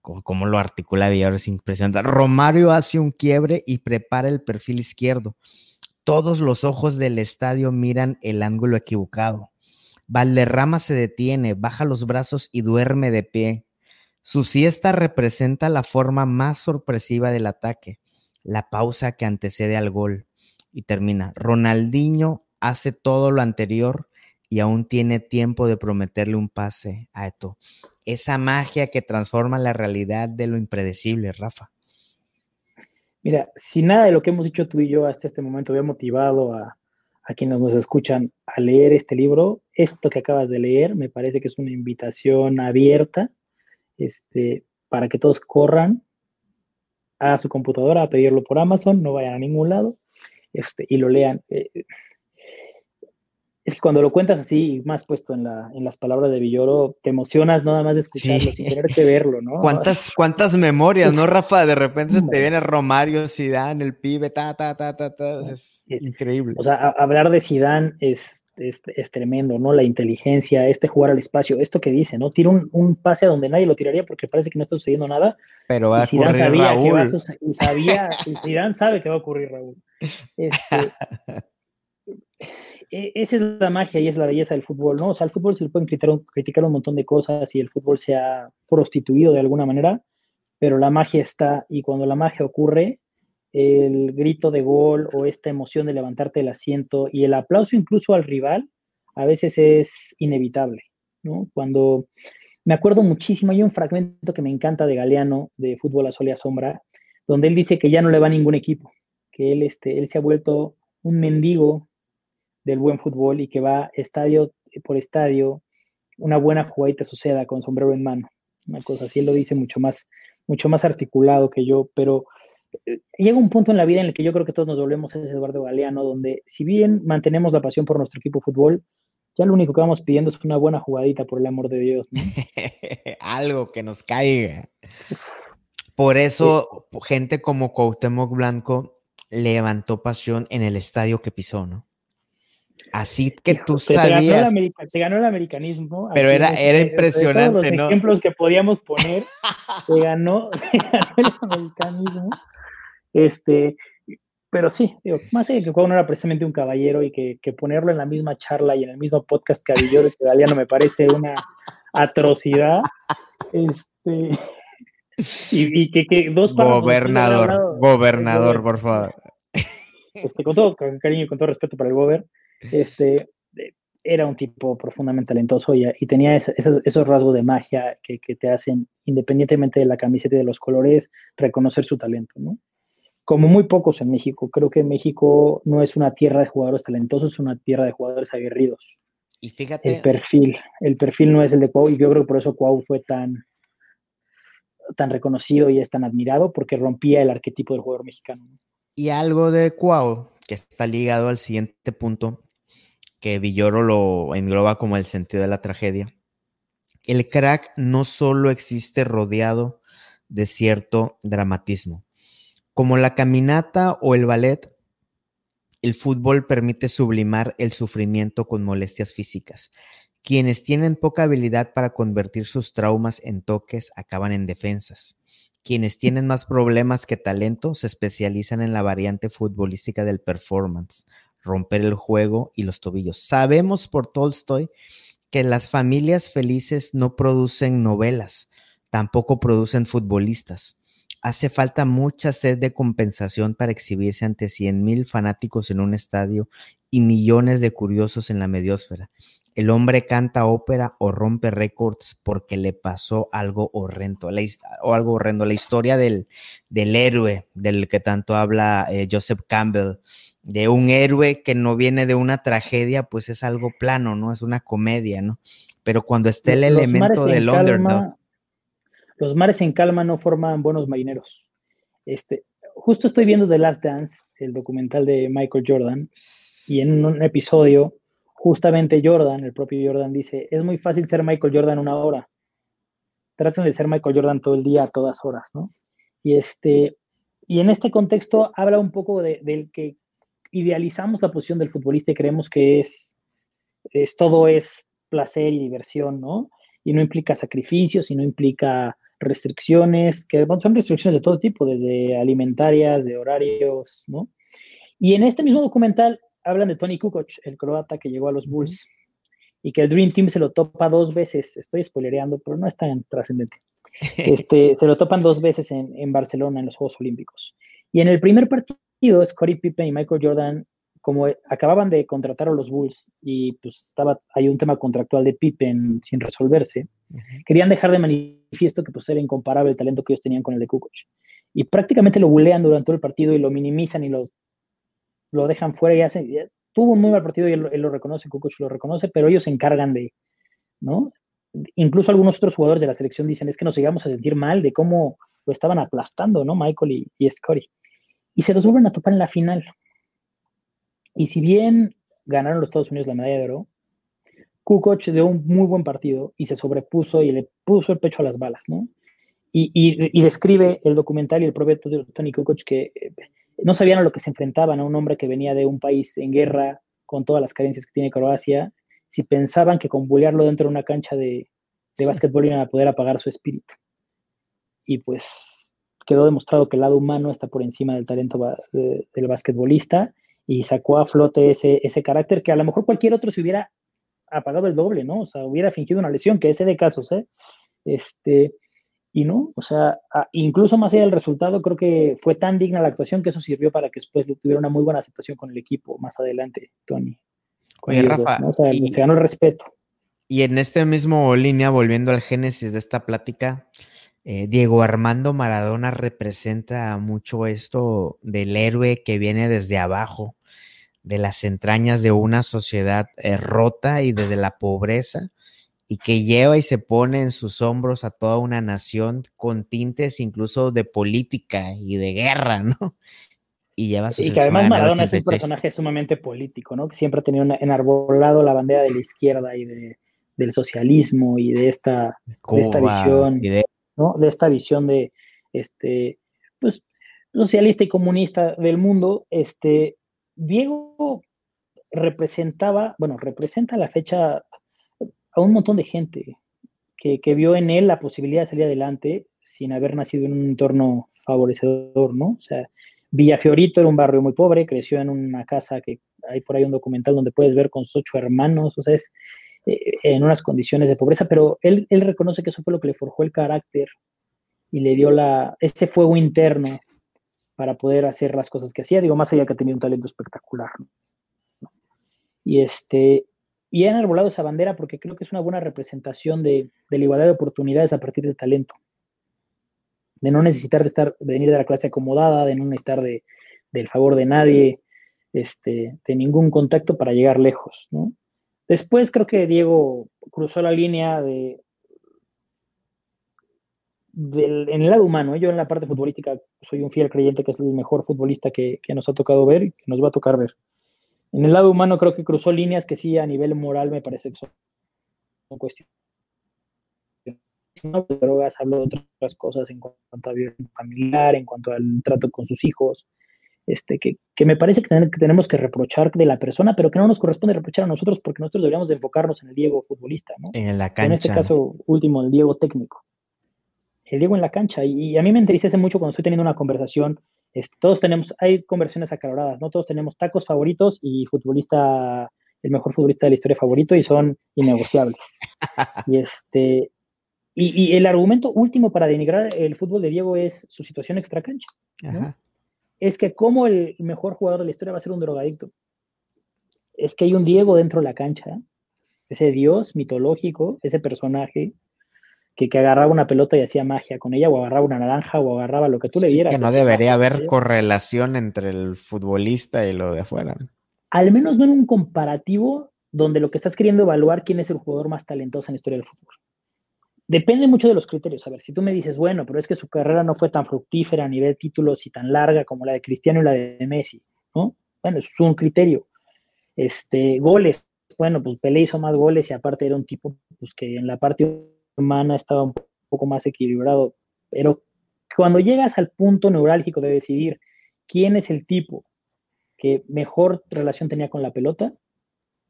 Como, lo articula Villar es impresionante. Romario hace un quiebre y prepara el perfil izquierdo. Todos los ojos del estadio miran el ángulo equivocado. Valderrama se detiene, baja los brazos y duerme de pie. Su siesta representa la forma más sorpresiva del ataque, la pausa que antecede al gol. Y termina. Ronaldinho hace todo lo anterior y aún tiene tiempo de prometerle un pase a Eto. Esa magia que transforma la realidad de lo impredecible, Rafa. Mira, si nada de lo que hemos dicho tú y yo hasta este momento había motivado a, a quienes nos escuchan a leer este libro. Esto que acabas de leer me parece que es una invitación abierta este, para que todos corran a su computadora a pedirlo por Amazon, no vayan a ningún lado este, y lo lean. Eh, es que cuando lo cuentas así, más puesto en, la, en las palabras de Villoro, te emocionas nada más de escucharlo, sin tener que verlo, ¿no? ¿Cuántas, cuántas memorias, ¿no, Rafa? De repente te viene Romario, Sidán, el pibe, ta, ta, ta, ta, ta. Es, increíble. O sea, hablar de Sidán es, es, tremendo, ¿no? La inteligencia, este jugar al espacio, esto que dice, ¿no? Tira un, un, pase a donde nadie lo tiraría porque parece que no está sucediendo nada. Pero va a ocurrir sabía Raúl. Que va a, y sabía, Zidane sabe que va a ocurrir, Raúl. Este, e, esa es la magia y es la belleza del fútbol, ¿no? O sea, al fútbol se le pueden criticar, criticar un montón de cosas y el fútbol se ha prostituido de alguna manera, pero la magia está y cuando la magia ocurre, el grito de gol o esta emoción de levantarte del asiento y el aplauso incluso al rival a veces es inevitable, ¿no? Cuando me acuerdo muchísimo, hay un fragmento que me encanta de Galeano de Fútbol a Sol y a Sombra, donde él dice que ya no le va a ningún equipo, que él, este, él se ha vuelto un mendigo del buen fútbol y que va estadio por estadio, una buena jugadita suceda con sombrero en mano, una cosa así, él lo dice mucho más, mucho más articulado que yo, pero llega un punto en la vida en el que yo creo que todos nos volvemos a ese Eduardo Galeano, donde si bien mantenemos la pasión por nuestro equipo de fútbol, ya lo único que vamos pidiendo es una buena jugadita, por el amor de Dios. Algo que nos caiga. Por eso, gente como Cuauhtémoc Blanco levantó pasión en el estadio que pisó, ¿no? Así que tú sabías. Te ganó, el, americanismo. Pero era, era impresionante, los ejemplos que podíamos poner, te ganó, el americanismo. Este, pero sí, digo, más allá de que Cuau no era precisamente un caballero y que, ponerlo en la misma charla y en el mismo podcast que Avillor y no me parece una atrocidad. Este, y, que, dos Gobernador, gobernador, por favor. Este, con todo cariño y con todo respeto para el gober, este, era un tipo profundamente talentoso y, tenía esos, rasgos de magia que, que, te hacen, independientemente de la camiseta y de los colores, reconocer su talento, ¿no? Como muy pocos en México. Creo que México no es una tierra de jugadores talentosos, es una tierra de jugadores aguerridos. Y fíjate. El perfil, el perfil no es el de Cuau, y yo creo que por eso Cuau fue tan, tan reconocido y es tan admirado, porque rompía el arquetipo del jugador mexicano. Y algo de Cuau, que está ligado al siguiente punto, que Villoro lo engloba como el sentido de la tragedia. El crack no solo existe rodeado de cierto dramatismo. Como la caminata o el ballet, el fútbol permite sublimar el sufrimiento con molestias físicas. Quienes tienen poca habilidad para convertir sus traumas en toques acaban en defensas. Quienes tienen más problemas que talento se especializan en la variante futbolística del performance, romper el juego y los tobillos. Sabemos por Tolstoy que las familias felices no producen novelas, tampoco producen futbolistas. Hace falta mucha sed de compensación para exhibirse ante 100.000 fanáticos en un estadio y millones de curiosos en la mediosfera. El hombre canta ópera o rompe récords porque le pasó algo horrendo, o algo horrendo. La historia del, del héroe del que tanto habla eh, Joseph Campbell, de un héroe que no viene de una tragedia, pues es algo plano, ¿no? Es una comedia, ¿no? Pero cuando está el elemento del underdog. Los mares en calma no forman buenos marineros. Este, justo estoy viendo The Last Dance, el documental de Michael Jordan, y en un episodio justamente Jordan, el propio Jordan dice, es muy fácil ser Michael Jordan una hora. Traten de ser Michael Jordan todo el día, a todas horas, ¿no? Y, este, y en este contexto habla un poco de, del que idealizamos la posición del futbolista y creemos que es, es todo es placer y diversión, ¿no? Y no implica sacrificios y no implica restricciones, que son restricciones de todo tipo, desde alimentarias, de horarios, ¿no? Y en este mismo documental hablan de Tony Kukoc, el croata que llegó a los Bulls y que el Dream Team se lo topa dos veces. Estoy spoilereando, pero no es tan trascendente. Este, se lo topan dos veces en, en, Barcelona en los Juegos Olímpicos. Y en el primer partido, Scottie Pippen y Michael Jordan, como acababan de contratar a los Bulls y pues estaba, hay un tema contractual de Pippen sin resolverse, querían dejar de manifiesto que pues era incomparable el talento que ellos tenían con el de Kukoc. Y prácticamente lo bulean durante todo el partido y lo minimizan y lo lo dejan fuera y hacen, tuvo un muy mal partido y él, lo reconoce, Kukoc lo reconoce, pero ellos se encargan de, ¿no? Incluso algunos otros jugadores de la selección dicen, es que nos llegamos a sentir mal de cómo lo estaban aplastando, ¿no? Michael y, y Scotty. Y se los vuelven a topar en la final. Y si bien ganaron los Estados Unidos la medalla de oro, Kukoc dio un muy buen partido y se sobrepuso y le puso el pecho a las balas, ¿no? Y, describe el documental y el propio Tony Kukoc que eh, no sabían a lo que se enfrentaban, a un hombre que venía de un país en guerra con todas las carencias que tiene Croacia, si pensaban que con bullearlo dentro de una cancha de, de básquetbol iban a poder apagar su espíritu. Y pues quedó demostrado que el lado humano está por encima del talento del basquetbolista y sacó a flote ese, ese carácter que a lo mejor cualquier otro se hubiera apagado el doble, ¿no? O sea, hubiera fingido una lesión, que ese de casos, ¿eh? Este, y no, o sea, incluso más allá del resultado, creo que fue tan digna la actuación que eso sirvió para que después tuviera una muy buena aceptación con el equipo más adelante, Tony. Oye, Rafa, o sea, se ganó el respeto. Y en este mismo línea, volviendo al génesis de esta plática, eh, Diego Armando Maradona representa mucho esto del héroe que viene desde abajo, de las entrañas de una sociedad eh, rota y desde la pobreza, y que lleva y se pone en sus hombros a toda una nación con tintes incluso de política y de guerra, ¿no? Y lleva Y que además Maradona es un personaje sumamente político, ¿no? Que siempre ha tenido enarbolado la bandera de la izquierda y de, del socialismo y de esta, de esta visión, de... ¿no? De esta visión de, este, pues, socialista y comunista del mundo, este, Diego representaba, bueno, representa la fecha a un montón de gente que, vio en él la posibilidad de salir adelante sin haber nacido en un entorno favorecedor, ¿no? O sea, Villafiorito era un barrio muy pobre, creció en una casa que hay por ahí un documental donde puedes ver con sus ocho hermanos, o sea, es eh, en unas condiciones de pobreza, pero él, él reconoce que eso fue lo que le forjó el carácter y le dio la, ese fuego interno para poder hacer las cosas que hacía, digo, más allá que tenía un talento espectacular. Y este, y he enarbolado esa bandera porque creo que es una buena representación de, la igualdad de oportunidades a partir del talento. De no necesitar de estar, de venir de la clase acomodada, de no necesitar de, del favor de nadie, este, de ningún contacto para llegar lejos, Después creo que Diego cruzó la línea de, en el lado humano. ¿eh? Yo en la parte futbolística soy un fiel creyente que es el mejor futbolista que, que nos ha tocado ver y que nos va a tocar ver. En el lado humano creo que cruzó líneas que sí a nivel moral me parece que son cuestiones de drogas, habló de otras cosas en cuanto a violencia familiar, en cuanto al trato con sus hijos, este, que, me parece que, tenemos que reprochar de la persona, pero que no nos corresponde reprochar a nosotros porque nosotros deberíamos enfocarnos en el Diego futbolista, ¿no? En la cancha. En este caso último, el Diego técnico. El Diego en la cancha. Y, y a mí me entristece mucho cuando estoy teniendo una conversación todos tenemos, hay conversiones acaloradas, ¿no? Todos tenemos tacos favoritos y futbolista, el mejor futbolista de la historia favorito y son innegociables. y este, y, el argumento último para denigrar el fútbol de Diego es su situación extracancha. ¿no? Es que como el mejor jugador de la historia va a ser un drogadicto. Es que hay un Diego dentro de la cancha, ese dios mitológico, ese personaje que, agarraba una pelota y hacía magia con ella, o agarraba una naranja, o agarraba lo que tú le dieras. que no debería haber correlación entre el futbolista y lo de afuera. Al menos no en un comparativo donde lo que estás queriendo evaluar quién es el jugador más talentoso en la historia del fútbol. Depende mucho de los criterios. A ver, si tú me dices, bueno, pero es que su carrera no fue tan fructífera a nivel títulos y tan larga como la de Cristiano y la de Messi, ¿no? Bueno, es un criterio. Este, goles, bueno, pues Pelé hizo más goles y aparte era un tipo pues, que en la parte humana estaba un poco más equilibrado, pero cuando llegas al punto neurálgico de decidir quién es el tipo que mejor relación tenía con la pelota,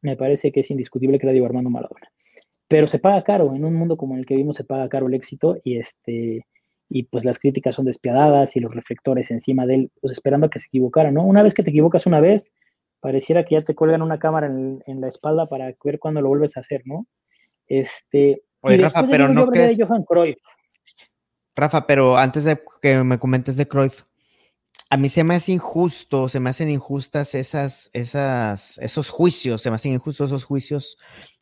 me parece que es indiscutible que era Diego Armando Maradona. Pero se paga caro, en un mundo como el que vimos se paga caro el éxito y este y pues las críticas son despiadadas y los reflectores encima de él, pues esperando a que se equivocara, ¿no? Una vez que te equivocas una vez, pareciera que ya te cuelgan una cámara en, en la espalda para ver cuándo lo vuelves a hacer, ¿no? Este, Oye, Rafa, pero no crees. Rafa, pero antes de que me comentes de Cruyff, a mí se me hace injusto, se me hacen injustas esas, esas, esos juicios, se me hacen injustos esos juicios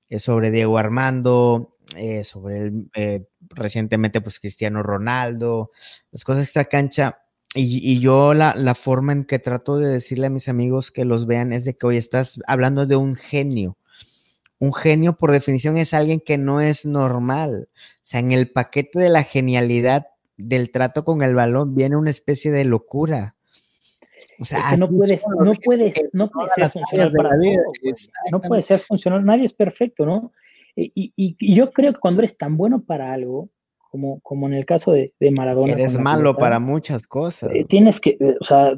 eh, sobre Diego Armando, eh, sobre el, eh, recientemente pues Cristiano Ronaldo, las cosas extra cancha. Y, y yo la, la, forma en que trato de decirle a mis amigos que los vean es de que hoy estás hablando de un genio un genio por definición es alguien que no es normal. O sea, en el paquete de la genialidad del trato con el balón viene una especie de locura. O sea, no puedes, no puedes, no puede ser funcional para vida. No puede ser funcional, nadie es perfecto, ¿no? Y, yo creo que cuando eres tan bueno para algo, como, como en el caso de, Maradona. Eres malo para muchas cosas. Eh, tienes que, eh, o sea,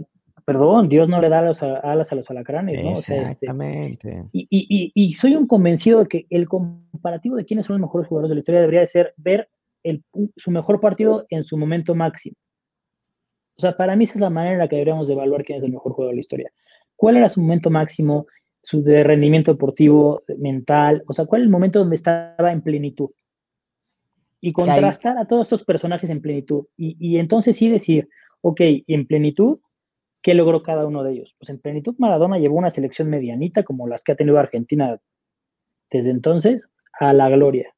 perdón, Dios no le da las alas a los alacranes, ¿no? Este, Exactamente. y, soy un convencido de que el comparativo de quiénes son los mejores jugadores de la historia debería de ser ver su mejor partido en su momento máximo. O sea, para mí esa es la manera en la que deberíamos evaluar quién es el mejor jugador de la historia. ¿Cuál era su momento máximo, su de rendimiento deportivo, mental? O sea, ¿cuál es el momento donde estaba en plenitud? Y contrastar a todos estos personajes en plenitud. Y, y entonces sí decir, ok, en plenitud, ¿qué logró cada uno de ellos? Pues en plenitud Maradona llevó una selección medianita como las que ha tenido Argentina desde entonces a la gloria.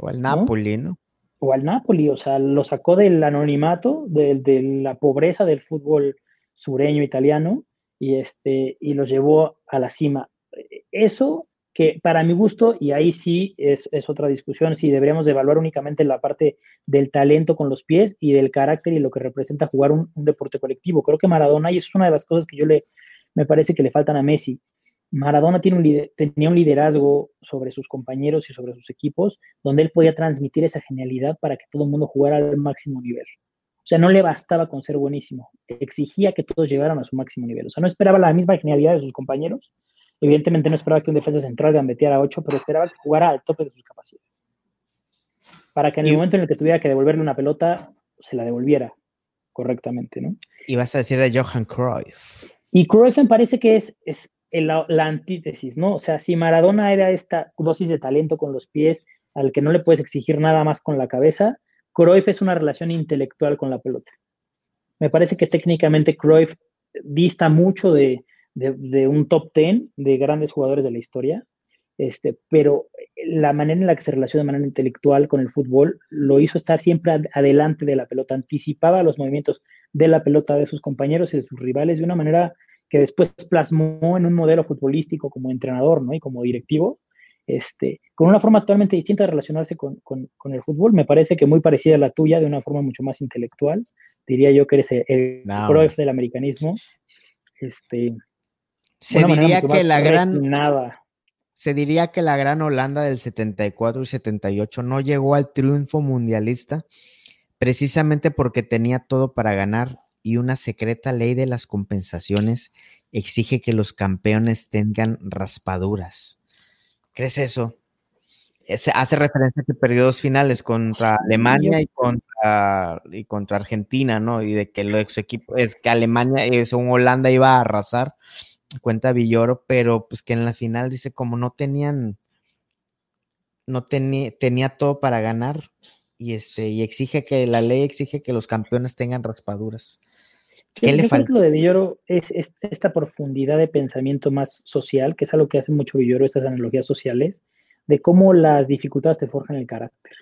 O al Napoli, ¿no? O al Napoli, o sea, lo sacó del anonimato, de, de, la pobreza del fútbol sureño italiano y, este, y los llevó a la cima. Eso que para mi gusto, y ahí sí es, es, otra discusión, si deberíamos evaluar únicamente la parte del talento con los pies y del carácter y lo que representa jugar un, deporte colectivo. Creo que Maradona, y es una de las cosas que yo le, me parece que le faltan a Messi, Maradona tiene un, tenía un liderazgo sobre sus compañeros y sobre sus equipos, donde él podía transmitir esa genialidad para que todo el mundo jugara al máximo nivel. O sea, no le bastaba con ser buenísimo, exigía que todos llegaran a su máximo nivel. O sea, no esperaba la misma genialidad de sus compañeros. Evidentemente no esperaba que un defensa central gambeteara a 8, pero esperaba que jugara al tope de sus capacidades. Para que en el momento en el que tuviera que devolverle una pelota, se la devolviera correctamente, ¿no? Y vas a decir a Johan Cruyff. Y Cruyff me parece que es, es la, la, antítesis, ¿no? O sea, si Maradona era esta dosis de talento con los pies, al que no le puedes exigir nada más con la cabeza, Cruyff es una relación intelectual con la pelota. Me parece que técnicamente Cruyff dista mucho de, de, de un top ten de grandes jugadores de la historia, este, pero la manera en la que se relaciona de manera intelectual con el fútbol lo hizo estar siempre ad adelante de la pelota, anticipaba los movimientos de la pelota de sus compañeros y de sus rivales de una manera que después plasmó en un modelo futbolístico como entrenador ¿no? y como directivo, este, con una forma totalmente distinta de relacionarse con, con, con, el fútbol. Me parece que muy parecida a la tuya, de una forma mucho más intelectual. Diría yo que eres el, el no. Del americanismo. Este, se diría que la gran... Se diría que la gran Holanda del 74 y 78 no llegó al triunfo mundialista precisamente porque tenía todo para ganar y una secreta ley de las compensaciones exige que los campeones tengan raspaduras. ¿Crees eso? Se hace referencia a que perdió dos finales contra Alemania y contra, y contra Argentina, ¿no? Y de que los equipos, es que Alemania, es un Holanda iba a arrasar, cuenta Villoro, pero pues que en la final dice como no tenían, no tenía, tenía todo para ganar y este, y exige que, la ley exige que los campeones tengan raspaduras. ¿Qué le falta? Lo de Villoro es, es, esta profundidad de pensamiento más social, que es algo que hace mucho Villoro, estas analogías sociales, de cómo las dificultades te forjan el carácter.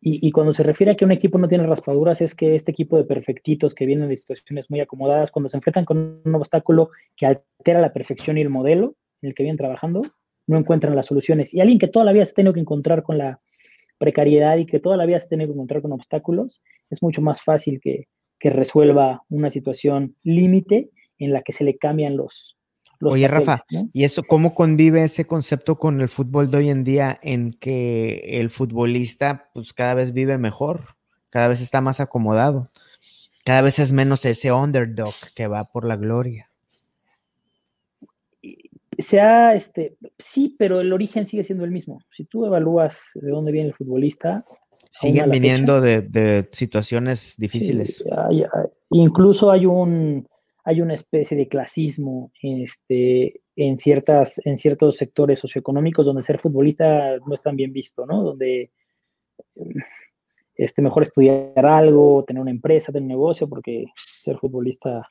Y, cuando se refiere a que un equipo no tiene raspaduras, es que este equipo de perfectitos que vienen de situaciones muy acomodadas, cuando se enfrentan con un obstáculo que altera la perfección y el modelo en el que vienen trabajando, no encuentran las soluciones. Y alguien que toda la vida se ha tenido que encontrar con la precariedad y que toda la vida se ha tenido que encontrar con obstáculos, es mucho más fácil que, que resuelva una situación límite en la que se le cambian los, los Oye, papeles, Rafa, ¿no? ¿y eso cómo convive ese concepto con el fútbol de hoy en día en que el futbolista pues cada vez vive mejor, cada vez está más acomodado, cada vez es menos ese underdog que va por la gloria? Sea, este, sí, pero el origen sigue siendo el mismo. Si tú evalúas de dónde viene el futbolista, siguen viniendo de, de, situaciones difíciles. Sí, hay, hay, incluso hay un hay una especie de clasismo este, en, ciertas, en ciertos sectores socioeconómicos donde ser futbolista no es tan bien visto, ¿no? Donde este, mejor estudiar algo, tener una empresa, tener un negocio, porque ser futbolista...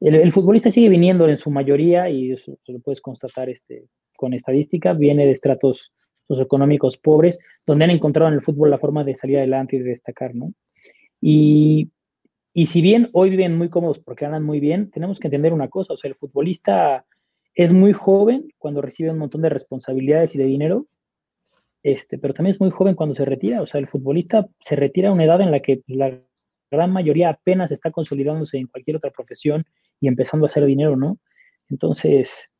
El, el futbolista sigue viniendo en su mayoría, y eso, lo puedes constatar este, con estadística, viene de estratos socioeconómicos pobres, donde han encontrado en el fútbol la forma de salir adelante y de destacar, ¿no? Y, y si bien hoy viven muy cómodos porque ganan muy bien, tenemos que entender una cosa, o sea, el futbolista es muy joven cuando recibe un montón de responsabilidades y de dinero, este, pero también es muy joven cuando se retira, o sea, el futbolista se retira a una edad en la que la gran mayoría apenas está consolidándose en cualquier otra profesión y empezando a hacer dinero, ¿no? Entonces,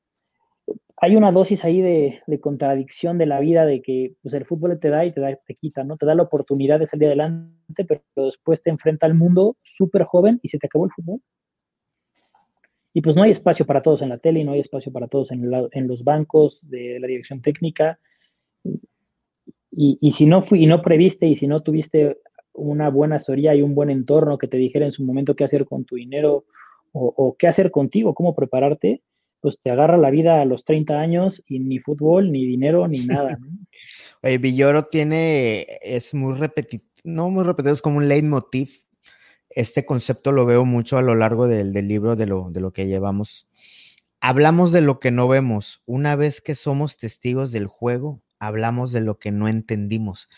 hay una dosis ahí de, contradicción de la vida de que pues, el fútbol te da y te, da, te quita, ¿no? Te da la oportunidad de salir adelante, pero después te enfrenta al mundo súper joven y se te acabó el fútbol. Y pues no hay espacio para todos en la tele no hay espacio para todos en, los bancos de la dirección técnica. Y, si no fui, y no previste y si no tuviste una buena asesoría y un buen entorno que te dijera en su momento qué hacer con tu dinero o, qué hacer contigo, cómo prepararte, pues te agarra la vida a los 30 años y ni fútbol, ni dinero, ni nada. ¿no? Oye, Villoro tiene, es muy repetitivo, no muy repetido, es como un leitmotiv. Este concepto lo veo mucho a lo largo del, del libro de lo, de lo que llevamos. Hablamos de lo que no vemos. Una vez que somos testigos del juego, hablamos de lo que no entendimos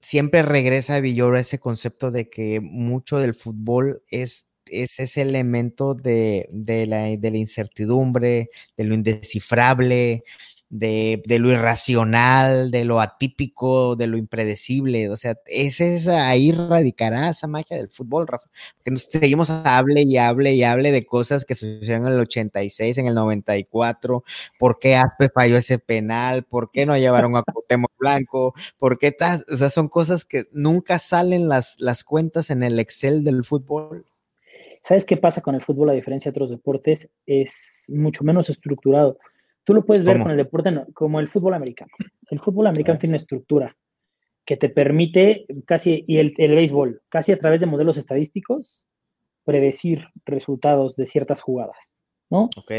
siempre regresa a Villoro ese concepto de que mucho del fútbol es, es ese elemento de, la, de la incertidumbre, de lo indescifrable, de, lo irracional, de lo atípico, de lo impredecible. O sea, es ahí radicará esa magia del fútbol, Rafa. Porque nos seguimos hable y hable y hable de cosas que sucedieron en el 86, en el 94, por qué Aspe falló ese penal, por qué no llevaron a Cuauhtémoc Blanco, por qué, o sea, son cosas que nunca salen las, las cuentas en el Excel del fútbol. ¿Sabes qué pasa con el fútbol a diferencia de otros deportes? Es mucho menos estructurado Tú lo puedes ver con el deporte como el fútbol americano. El fútbol americano tiene una estructura que te permite casi, y el, el béisbol, casi a través de modelos estadísticos, predecir resultados de ciertas jugadas, ¿no? Ok.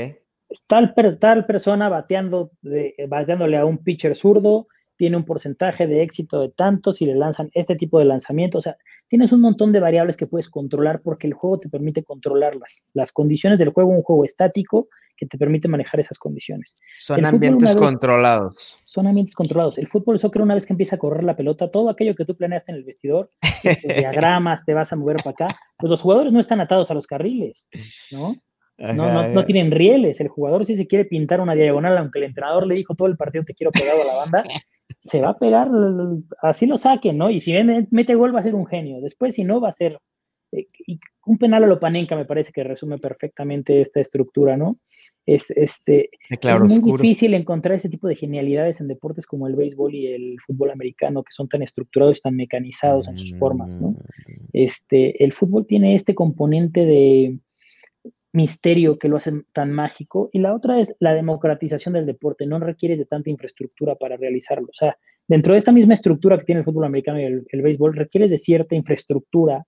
Tal, tal persona bateando de, bateándole a un pitcher zurdo tiene un porcentaje de éxito de tanto si le lanzan este tipo de lanzamiento. O sea, tienes un montón de variables que puedes controlar porque el juego te permite controlarlas. Las condiciones del juego, un juego estático que te permite manejar esas condiciones. Son ambientes controlados. Son ambientes controlados. El fútbol soccer, una vez que empieza a correr la pelota, todo aquello que tú planeaste en el vestidor, diagramas, te vas a mover para acá, pues los jugadores no están atados a los carriles, ¿no? no, no, tienen rieles. El jugador, si se quiere pintar una diagonal, aunque el entrenador le dijo todo el partido te quiero pegado a la banda, se va a pegar, así lo saquen, ¿no? Y si mete gol va a ser un genio. Después, si no, va a ser. Eh, y un penal a lo panenca me parece que resume perfectamente esta estructura, ¿no? Es, este, es muy difícil encontrar ese tipo de genialidades en deportes como el béisbol y el fútbol americano, que son tan estructurados y tan mecanizados en sus formas, ¿no? Mm. Este, el fútbol tiene este componente de, misterio que lo hace tan mágico. Y la otra es la democratización del deporte. No requieres de tanta infraestructura para realizarlo. O sea, dentro de esta misma estructura que tiene el fútbol americano y el, béisbol, requieres de cierta infraestructura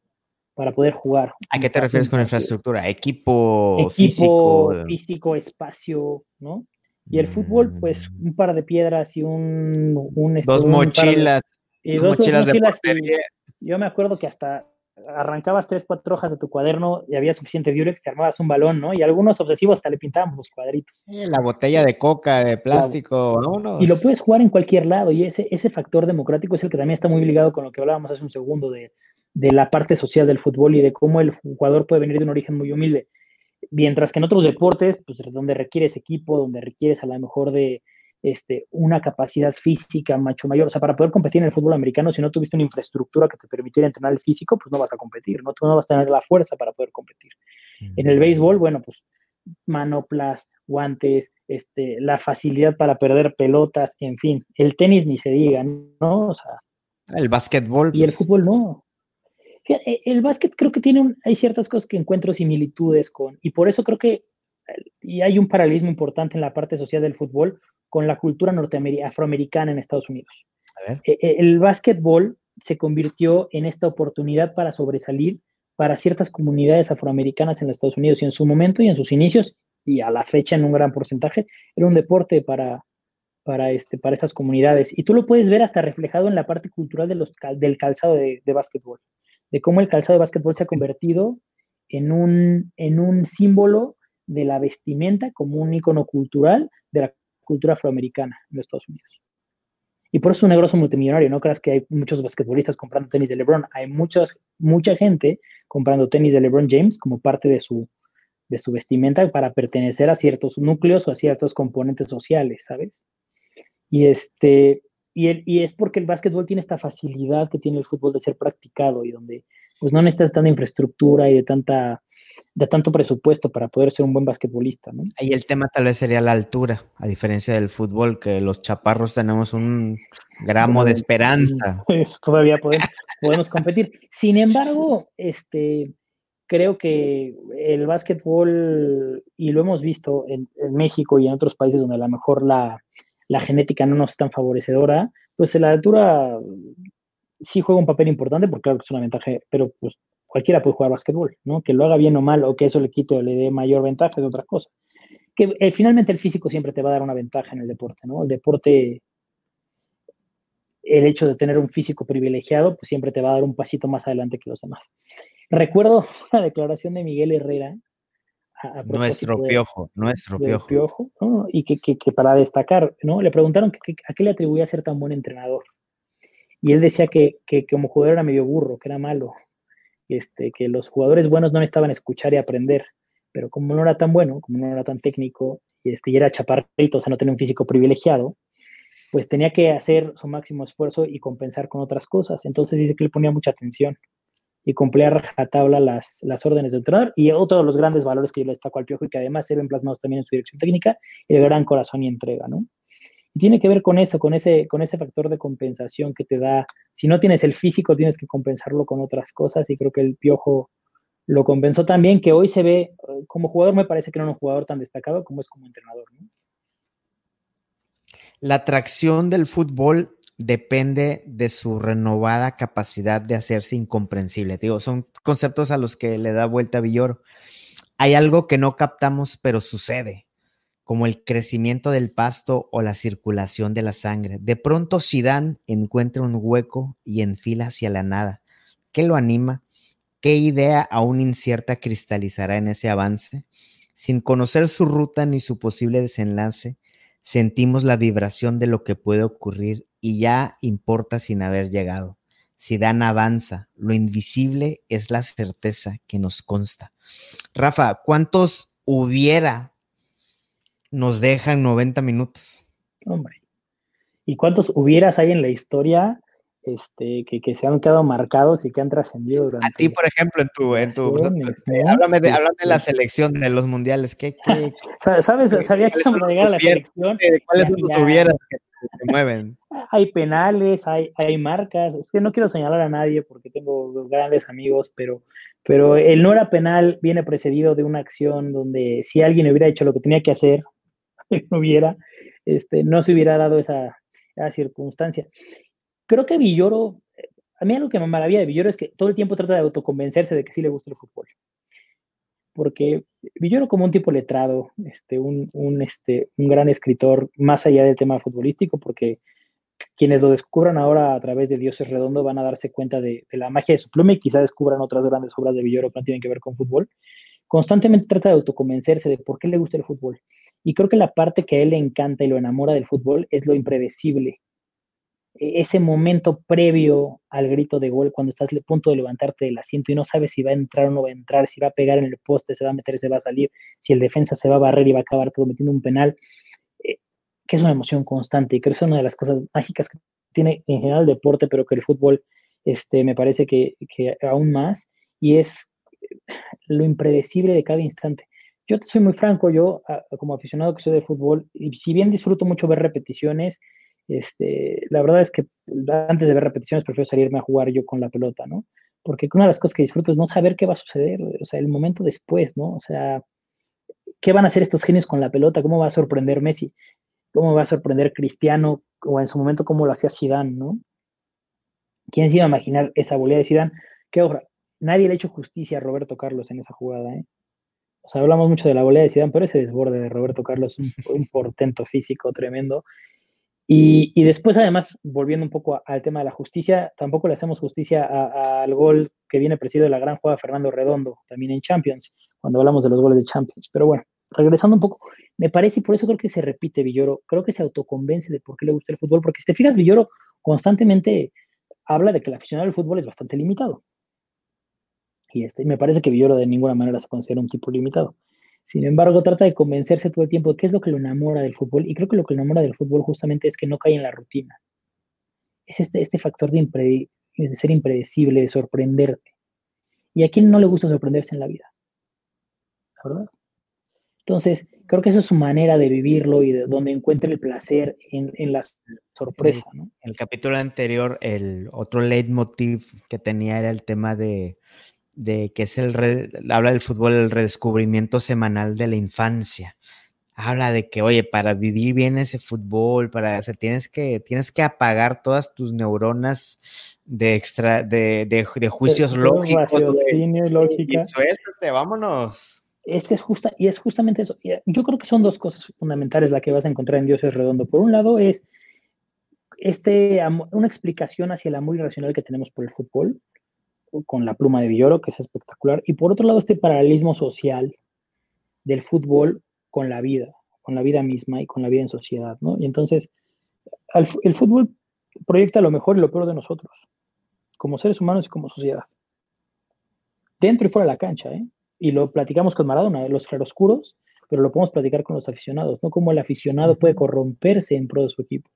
para poder jugar. ¿A qué te refieres con infraestructura? Equipo, Equipo físico. físico, espacio, ¿no? Y el fútbol, pues mm. un par de piedras y un... un este, dos mochilas. y dos, mochilas, yo me acuerdo que hasta arrancabas tres, cuatro hojas de tu cuaderno y había suficiente Durex, te armabas un balón, ¿no? Y algunos obsesivos hasta le pintábamos los cuadritos. la botella de coca, de plástico, Y lo puedes jugar en cualquier lado y ese, ese factor democrático es el que también está muy ligado con lo que hablábamos hace un segundo de, de la parte social del fútbol y de cómo el jugador puede venir de un origen muy humilde. Mientras que en otros deportes, pues donde requieres equipo, donde requieres a lo mejor de, este, una capacidad física mucho mayor. O sea, para poder competir en el fútbol americano, si no tuviste una infraestructura que te permitiera entrenar el físico, pues no vas a competir, ¿no? Tú no vas a tener la fuerza para poder competir. En el béisbol, bueno, pues manoplas, guantes, este, la facilidad para perder pelotas, en fin, el tenis ni se diga, ¿no? O sea, el básquetbol. Y el pues. fútbol no. E, el básquet creo que tiene, hay ciertas cosas que encuentro similitudes con, y por eso creo que y hay un paralelismo importante en la parte social del fútbol con la cultura afroamericana en Estados Unidos. E, e, el básquetbol se convirtió en esta oportunidad para sobresalir para ciertas comunidades afroamericanas en Estados Unidos y en su momento y en sus inicios y a la fecha en un gran porcentaje era un deporte para, para, este, para estas comunidades. Y tú lo puedes ver hasta reflejado en la parte cultural de los, del calzado de, de básquetbol, de cómo el calzado de básquetbol se ha convertido en un, en un símbolo de la vestimenta como un icono cultural de la cultura afroamericana en Estados Unidos. Y por eso es un negocio multimillonario. No creas que hay muchos basquetbolistas comprando tenis de LeBron. Hay muchos, mucha gente comprando tenis de LeBron James como parte de su, de su vestimenta para pertenecer a ciertos núcleos o a ciertos componentes sociales, ¿sabes? Y, este, y, el, y es porque el básquetbol tiene esta facilidad que tiene el fútbol de ser practicado y donde pues no necesitas tanta infraestructura y de tanta de tanto presupuesto para poder ser un buen basquetbolista, ¿no? Ahí el tema tal vez sería la altura, a diferencia del fútbol, que los chaparros tenemos un gramo de esperanza. Pues todavía podemos, podemos competir. Sin embargo, este, creo que el básquetbol, y lo hemos visto en, México y en otros países donde a lo mejor la, la genética no nos es tan favorecedora, pues la altura sí juega un papel importante porque claro que es una ventaja, pero pues cualquiera puede jugar básquetbol, ¿no? Que lo haga bien o mal o que eso le quite o le dé mayor ventaja es otra cosa. Que eh, finalmente el físico siempre te va a dar una ventaja en el deporte, ¿no? El deporte, el hecho de tener un físico privilegiado, pues siempre te va a dar un pasito más adelante que los demás. Recuerdo la declaración de Miguel Herrera. nuestro piojo, nuestro piojo. Y que, que, para destacar, ¿no? Le preguntaron que, a qué le atribuía ser tan buen entrenador. Y él decía que, como jugador era medio burro, que era malo, este, que los jugadores buenos no necesitaban escuchar y aprender, pero como no era tan bueno, como no era tan técnico, y, este, y era chaparrito, o sea, no tenía un físico privilegiado, pues tenía que hacer su máximo esfuerzo y compensar con otras cosas. Entonces dice que le ponía mucha atención y cumplía a rajatabla las, las órdenes del entrenador. Y otro de los grandes valores que yo le destaco al Piojo y que además se ven plasmados también en su dirección técnica, el gran corazón y entrega, ¿no? Y tiene que ver con eso, con ese, con ese factor de compensación que te da. Si no tienes el físico, tienes que compensarlo con otras cosas y creo que el Piojo lo compensó también, que hoy se ve, como jugador me parece que no es un jugador tan destacado como es como entrenador. La atracción del fútbol depende de su renovada capacidad de hacerse incomprensible. Digo, son conceptos a los que le da vuelta Villoro. Hay algo que no captamos, pero sucede, como el crecimiento del pasto o la circulación de la sangre. De pronto Zidane encuentra un hueco y enfila hacia la nada. ¿Qué lo anima? ¿Qué idea aún incierta cristalizará en ese avance? Sin conocer su ruta ni su posible desenlace, sentimos la vibración de lo que puede ocurrir y ya importa sin haber llegado. Si Dan avanza, lo invisible es la certeza que nos consta. Rafa, ¿cuántos hubiera nos dejan 90 minutos? Hombre, ¿y cuántos hubieras hay en la historia este, que, se han quedado marcados y que han trascendido durante. A ti, por ejemplo, en tu. En tu este, háblame, de, de, la selección de los mundiales. ¿Qué, qué, ¿Sabes? Sabía que íbamos a llegar a la selección. ¿Cuáles son los hubieras que se mueven? Hay penales, hay, hay marcas. Es que no quiero señalar a nadie porque tengo grandes amigos, pero, pero el no era penal viene precedido de una acción donde si alguien hubiera hecho lo que tenía que hacer, no hubiera, este, no se hubiera dado esa, esa circunstancia creo que Villoro, a mí algo que me maravilla de Villoro es que todo el tiempo trata de autoconvencerse de que sí le gusta el fútbol. Porque Villoro como un tipo letrado, este, un, un, este, un gran escritor, más allá del tema futbolístico, porque quienes lo descubran ahora a través de Dioses Redondo van a darse cuenta de, de, la magia de su pluma y quizá descubran otras grandes obras de Villoro que no tienen que ver con fútbol. Constantemente trata de autoconvencerse de por qué le gusta el fútbol. Y creo que la parte que a él le encanta y lo enamora del fútbol es lo impredecible, e-, ese momento previo al grito de gol, cuando estás a punto de levantarte del asiento y no sabes si va a entrar o no va a entrar, si va a pegar en el poste, se va a meter, se va a salir, si el defensa se va a barrer y va a acabar todo metiendo un penal, eh, que es una emoción constante y creo que es una de las cosas mágicas que tiene en general el deporte, pero que el fútbol este, me parece que, que aún más, y es lo impredecible de cada instante. Yo soy muy franco, yo como aficionado que soy de fútbol, y si bien disfruto mucho ver repeticiones, este, la verdad es que antes de ver repeticiones prefiero salirme a jugar yo con la pelota, ¿no? Porque una de las cosas que disfruto es no saber qué va a suceder, o sea, el momento después, ¿no? O sea, ¿qué van a hacer estos genios con la pelota? ¿Cómo va a sorprender Messi? ¿Cómo va a sorprender Cristiano? O en su momento, ¿cómo lo hacía Zidane, no? ¿Quién se iba a imaginar esa volea de Zidane? Que, ojo, nadie le ha hecho justicia a Roberto Carlos en esa jugada, ¿eh? O sea, hablamos mucho de la volea de Zidane, pero ese desborde de Roberto Carlos es un, portento físico tremendo. Y, después, además, volviendo un poco al tema de la justicia, tampoco le hacemos justicia al gol que viene presidido de la gran jugada Fernando Redondo, también en Champions, cuando hablamos de los goles de Champions. Pero bueno, regresando un poco, me parece, y por eso creo que se repite Villoro, creo que se autoconvence de por qué le gusta el fútbol, porque si te fijas, Villoro constantemente habla de que el aficionado al fútbol es bastante limitado. Y este, me parece que Villoro de ninguna manera se considera un tipo limitado. Sin embargo, trata de convencerse todo el tiempo de qué es lo que lo enamora del fútbol. Y creo que lo que lo enamora del fútbol justamente es que no cae en la rutina. Es este, este factor de, ser impredecible, de sorprenderte. ¿Y a quién no le gusta sorprenderse en la vida? ¿Verdad? Entonces, creo que esa es su manera de vivirlo y de donde encuentra el placer en, en la sorpresa. En el capítulo anterior, el otro leitmotiv que tenía era el tema de de que es el, habla del fútbol, el redescubrimiento semanal de la infancia. Habla de que, oye, para vivir bien ese fútbol, para, o tienes que, tienes que apagar todas tus neuronas de extra, de, de, juicios lógicos. lógica. Y suéltate, vámonos. Es que es justa, y es justamente eso. Yo creo que son dos cosas fundamentales la que vas a encontrar en Dios es redondo. Por un lado es este, una explicación hacia el amor irracional que tenemos por el fútbol, con la pluma de Villoro, que es espectacular. Y por otro lado, este paralelismo social del fútbol con la vida, con la vida misma y con la vida en sociedad, ¿no? Y entonces, el fútbol proyecta lo mejor y lo peor de nosotros, como seres humanos y como sociedad. Dentro y fuera de la cancha, ¿eh? Y lo platicamos con Maradona, los claroscuros, pero lo podemos platicar con los aficionados, ¿no? Como el aficionado puede corromperse en pro de su equipo,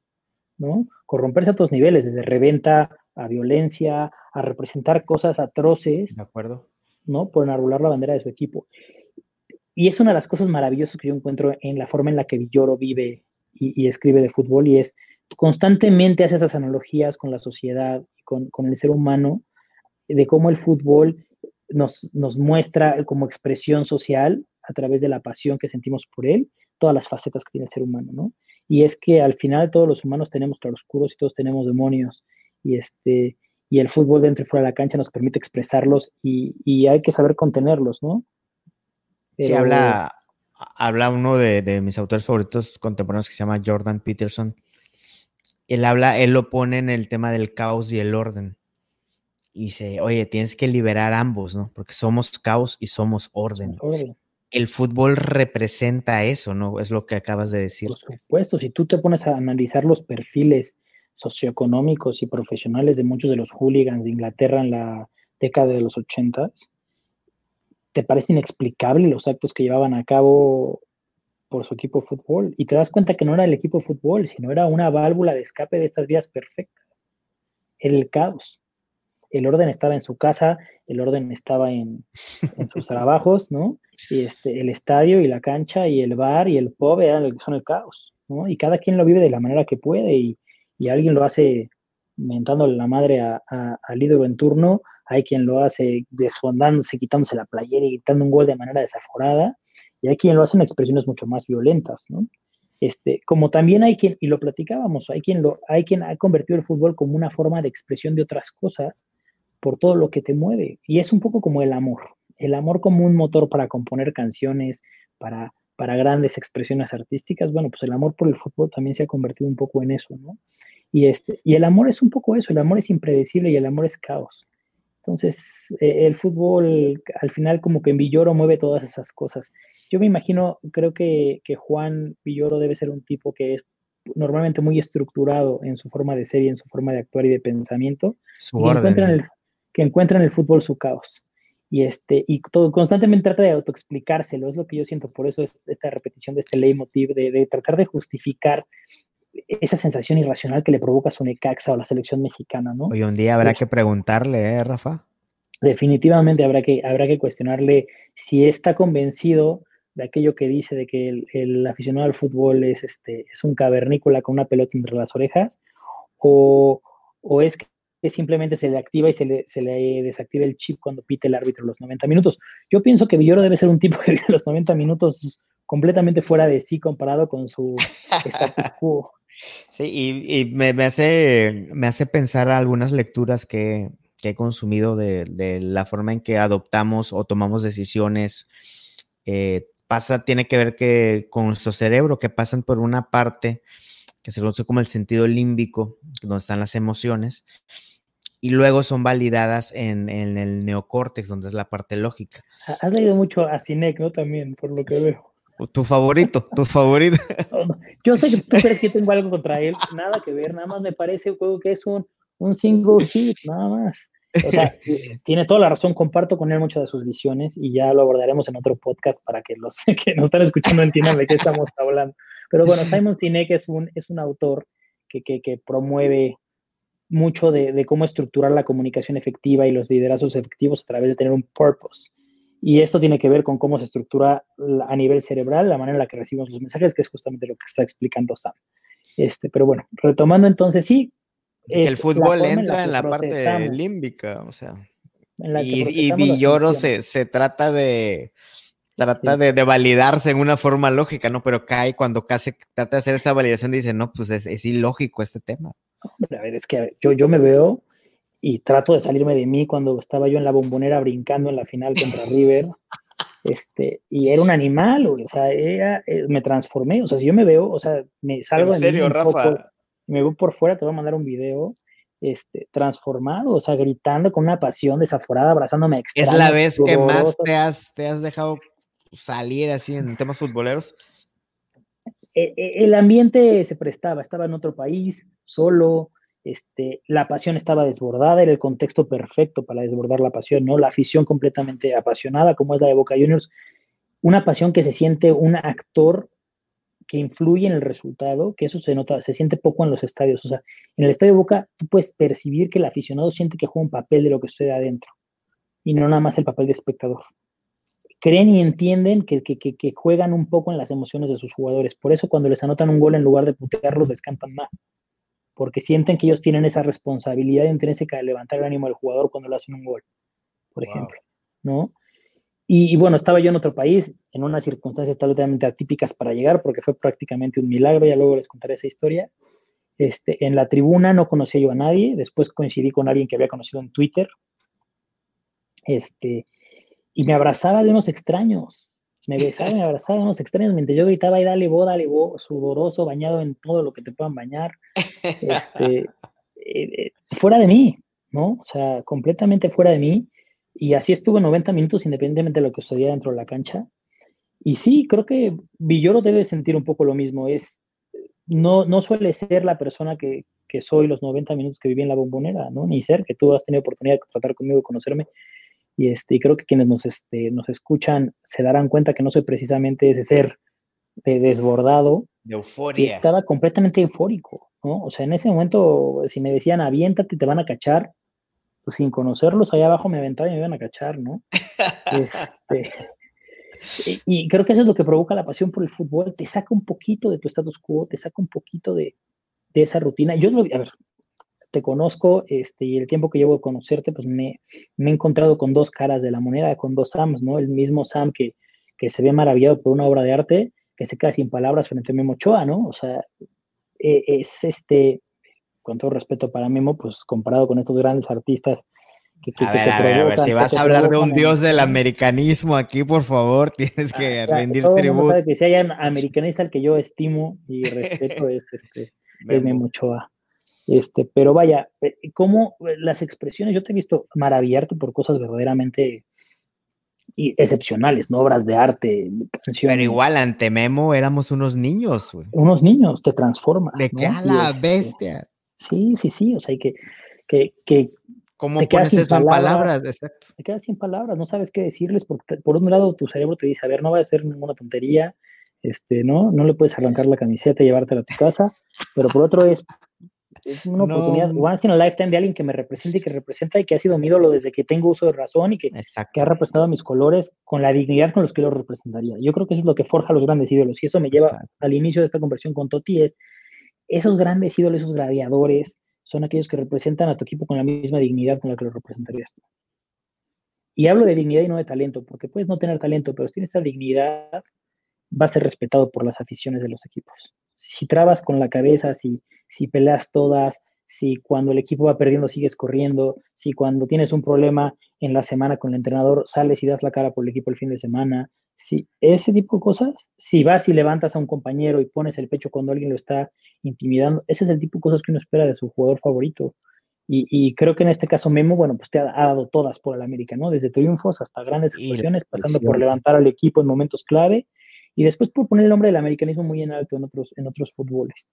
¿no? Corromperse a todos niveles, desde reventa a violencia, a representar cosas atroces. De acuerdo. ¿No? Por enarbolar la bandera de su equipo. Y es una de las cosas maravillosas que yo encuentro en la forma en la que Villoro vive y, y escribe de fútbol y es constantemente hace esas analogías con la sociedad, con, con el ser humano, de cómo el fútbol nos, nos muestra como expresión social a través de la pasión que sentimos por él, todas las facetas que tiene el ser humano, ¿no? Y es que al final todos los humanos tenemos claroscuros y todos tenemos demonios, y este y el fútbol dentro y fuera de la cancha nos permite expresarlos y, y hay que saber contenerlos, ¿no? sí, habla, habla uno de, de, mis autores favoritos contemporáneos que se llama Jordan Peterson, él habla, él lo pone en el tema del caos y el orden. Y dice, oye, tienes que liberar ambos, ¿no? Porque somos caos y somos orden. El fútbol representa eso, ¿no? Es lo que acabas de decir. Por supuesto, si tú te pones a analizar los perfiles socioeconómicos y profesionales de muchos de los hooligans de Inglaterra en la década de los ochentas, te parece inexplicable los actos que llevaban a cabo por su equipo de fútbol y te das cuenta que no era el equipo de fútbol, sino era una válvula de escape de estas vías perfectas. el caos. El orden estaba en su casa, el orden estaba en, sus trabajos, ¿no? Y este, el estadio y la cancha y el bar y el pub eran son el caos, ¿no? Y cada quien lo vive de la manera que puede y, alguien lo hace mentándole la madre al ídolo en turno, hay quien lo hace desfondándose, quitándose la playera y gritando un gol de manera desaforada, y hay quien lo hace en expresiones mucho más violentas, ¿no? Este, como también hay quien, y lo platicábamos, hay quien, lo, hay quien ha convertido el fútbol como una forma de expresión de otras cosas por todo lo que te mueve. Y es un poco como el amor, el amor como un motor para componer canciones, para, para grandes expresiones artísticas. Bueno, pues el amor por el fútbol también se ha convertido un poco en eso, ¿no? Y, este, y el amor es un poco eso, el amor es impredecible y el amor es caos. Entonces, eh, el fútbol al final como que en Villoro mueve todas esas cosas. Yo me imagino, creo que, Juan Villoro debe ser un tipo que es normalmente muy estructurado en su forma de ser y en su forma de actuar y de pensamiento, que, encuentra en el, que encuentra en el fútbol su caos. Y, este, y todo, constantemente trata de autoexplicárselo, es lo que yo siento, por eso es esta repetición de este leitmotiv, de, de tratar de justificar esa sensación irracional que le provoca su Necaxa o la selección mexicana, ¿no? Hoy un día habrá que preguntarle, ¿eh, Rafa? Definitivamente habrá que, habrá que cuestionarle si está convencido de aquello que dice de que el, aficionado al fútbol es, este, es un cavernícola con una pelota entre las orejas, o, es que simplemente se le activa y se le, se le, desactiva el chip cuando pite el árbitro los 90 minutos. Yo pienso que Villoro debe ser un tipo que vive los 90 minutos completamente fuera de sí comparado con su status quo. Sí, y, me, hace, me hace pensar algunas lecturas que, he consumido de, la forma en que adoptamos o tomamos decisiones. Eh, pasa, tiene que ver que con nuestro cerebro, que pasan por una parte que se conoce como el sentido límbico, donde están las emociones, y luego son validadas en, el neocórtex, donde es la parte lógica. Has leído mucho a Sinek, ¿no? También, por lo que veo. Tu favorito, tu favorito. Yo sé que tú crees que tengo algo contra él, nada que ver, nada más me parece juego que es un, un single hit, nada más. O sea, tiene toda la razón, comparto con él muchas de sus visiones y ya lo abordaremos en otro podcast para que los que nos están escuchando entiendan de qué estamos hablando. Pero bueno, Simon Sinek es un, es un autor que, que, que promueve mucho de, de, cómo estructurar la comunicación efectiva y los liderazgos efectivos a través de tener un purpose. Y esto tiene que ver con cómo se estructura a nivel cerebral, la manera en la que recibimos los mensajes, que es justamente lo que está explicando Sam. Este, pero bueno, retomando entonces, sí. el fútbol entra en la, parte límbica, o sea. Y, y, Villoro se, se, trata de trata de, de, validarse en una forma lógica, ¿no? Pero cae cuando casi trata de hacer esa validación, dice, no, pues es, es ilógico este tema. a ver, es que yo, yo me veo y trato de salirme de mí cuando estaba yo en la bombonera brincando en la final contra River. Este, y era un animal, o sea, era, eh, me transformé, o sea, si yo me veo, o sea, me salgo ¿En serio, Rafa? me veo por fuera, te voy a mandar un video, este, transformado, o sea, gritando con una pasión desaforada, abrazándome ¿Es la vez que más te has, te has dejado salir así en temas futboleros? E, e, el ambiente se prestaba, estaba en otro país, solo, este, la pasión estaba desbordada, era el contexto perfecto para desbordar la pasión, ¿no? La afición completamente apasionada, como es la de Boca Juniors, una pasión que se siente un actor que influye en el resultado, que eso se nota, se siente poco en los estadios. O sea, en el estadio Boca tú puedes percibir que el aficionado siente que juega un papel de lo que sucede adentro y no nada más el papel de espectador. Creen y entienden que, que, que, juegan un poco en las emociones de sus jugadores. Por eso cuando les anotan un gol en lugar de putearlos, les cantan más. Porque sienten que ellos tienen esa responsabilidad intrínseca de levantar el ánimo del jugador cuando le hacen un gol, por ejemplo. ¿no? Y, bueno, estaba yo en otro país, en unas circunstancias totalmente atípicas para llegar, porque fue prácticamente un milagro, ya luego les contaré esa historia. Este, en la tribuna no conocía yo a nadie, después coincidí con alguien que había conocido en Twitter, este, y me abrazaba de unos extraños, me besaba, me abrazaba de unos extraños, mientras yo gritaba, y dale bo, dale bo, sudoroso, bañado en todo lo que te puedan bañar, este, eh, eh, fuera de mí, ¿no? O sea, completamente fuera de mí, y así estuve 90 minutos independientemente de lo que sucedía dentro de la cancha. Y sí, creo que Villoro debe sentir un poco lo mismo. Es, no, no suele ser la persona que, que soy los 90 minutos que viví en la bombonera, ¿no? Ni ser, que tú has tenido oportunidad de tratar conmigo, conocerme. Y, este, y creo que quienes nos, este, nos escuchan se darán cuenta que no soy precisamente ese ser de desbordado. De euforia. Y estaba completamente eufórico, ¿no? O sea, en ese momento, si me decían aviéntate, te van a cachar, pues, sin conocerlos, allá abajo me aventaba y me iban a cachar, ¿no? Este, y, creo que eso es lo que provoca la pasión por el fútbol, te saca un poquito de tu status quo, te saca un poquito de, esa rutina. Yo, a ver, te conozco este, y el tiempo que llevo de conocerte, pues me, he encontrado con dos caras de la moneda, con dos Sams, ¿no? El mismo Sam que, que se ve maravillado por una obra de arte, que se queda sin palabras frente a Memo Ochoa, ¿no? O sea, e, es este, con todo respeto para Memo, pues comparado con estos grandes artistas que, a, ver, a, ver, a ver, si vas a hablar de un dios del americanismo aquí, por favor, tienes que ah, rendir tributo. Sabe que si hay un americanista al que yo estimo y respeto es este es Memo Ochoa. Este, pero vaya, eh, como las expresiones, yo te he visto maravillarte por cosas verdaderamente excepcionales, ¿no? Obras de arte, canciones. Pero igual ante Memo éramos unos niños, güey. Unos niños, te transforma. De qué a la este, bestia. Sí, sí, sí, o sea, que, que, que ¿Cómo pones eso en palabras? Exacto. Te quedas sin palabras, no sabes qué decirles, porque por un lado tu cerebro te dice, a ver, no va a ser ninguna tontería, este, ¿no? No le puedes arrancar la camiseta y llevártela a tu casa, pero por otro es, es una oportunidad, once in a lifetime de alguien que me represente y que representa y que ha sido mi ídolo desde que tengo uso de razón y que, que ha representado mis colores con la dignidad con los que lo representaría. Yo creo que eso es lo que forja los grandes ídolos y eso me lleva al inicio de esta conversación con Toti, es esos grandes ídolos, esos gladiadores, son aquellos que representan a tu equipo con la misma dignidad con la que lo representarías tú. Y hablo de dignidad y no de talento, porque puedes no tener talento, pero si tienes esa dignidad, va a ser respetado por las aficiones de los equipos. Si trabas con la cabeza, si, si peleas todas, si cuando el equipo va perdiendo sigues corriendo, si cuando tienes un problema en la semana con el entrenador sales y das la cara por el equipo el fin de semana, si ese tipo de cosas, si vas y levantas a un compañero y pones el pecho cuando alguien lo está intimidando, ese es el tipo de cosas que uno espera de su jugador favorito. Y, creo que en este caso Memo, bueno, pues te ha, dado todas por el América, ¿no? Desde triunfos hasta grandes actuaciones, pasando por levantar al equipo en momentos clave y después por poner el nombre del americanismo muy en alto en otros, en otros fútboles.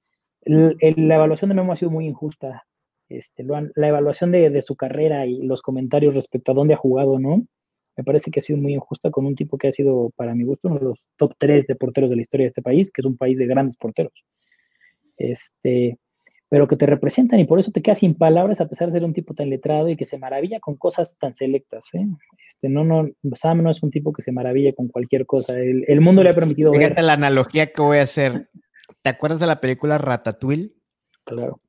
la evaluación de Memo ha sido muy injusta. Este, la evaluación de, su carrera y los comentarios respecto a dónde ha jugado, ¿no? me parece que ha sido muy injusta con un tipo que ha sido, para mi gusto, uno de los top 3 de porteros de la historia de este país, que es un país de grandes porteros. Este, pero que te representan y por eso te quedas sin palabras a pesar de ser un tipo tan letrado y que se maravilla con cosas tan selectas. ¿eh? Este, no, no, Sam no es un tipo que se maravilla con cualquier cosa. El, mundo le ha permitido Fíjate la analogía que voy a hacer. ¿Te acuerdas de la película Ratatouille? Claro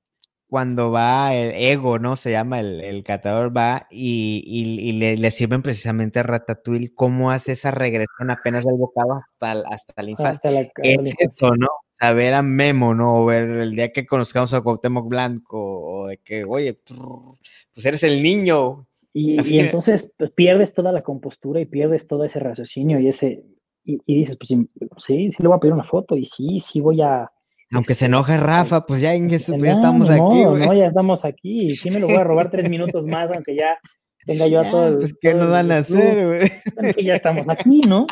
cuando va el ego, ¿no? Se llama el, el catador, va y, le, sirven precisamente a Ratatouille cómo hace esa regresión apenas del bocado hasta, hasta la infancia. es eso, ¿no? Saber a Memo, ¿no? O ver el día que conozcamos a Cuauhtémoc Blanco, o de que, oye, pues eres el niño. Y, entonces pues, pierdes toda la compostura y pierdes todo ese raciocinio y ese, y, dices, pues sí, sí le voy a pedir una foto y sí, sí voy a... Aunque se este, enoje Rafa, pues ya, ya estamos aquí. No, ya estamos aquí. Sí me lo voy a robar tres minutos más, aunque ya tenga yo a todo el... Pues, ¿qué nos van a hacer, güey? ya estamos aquí, ¿no?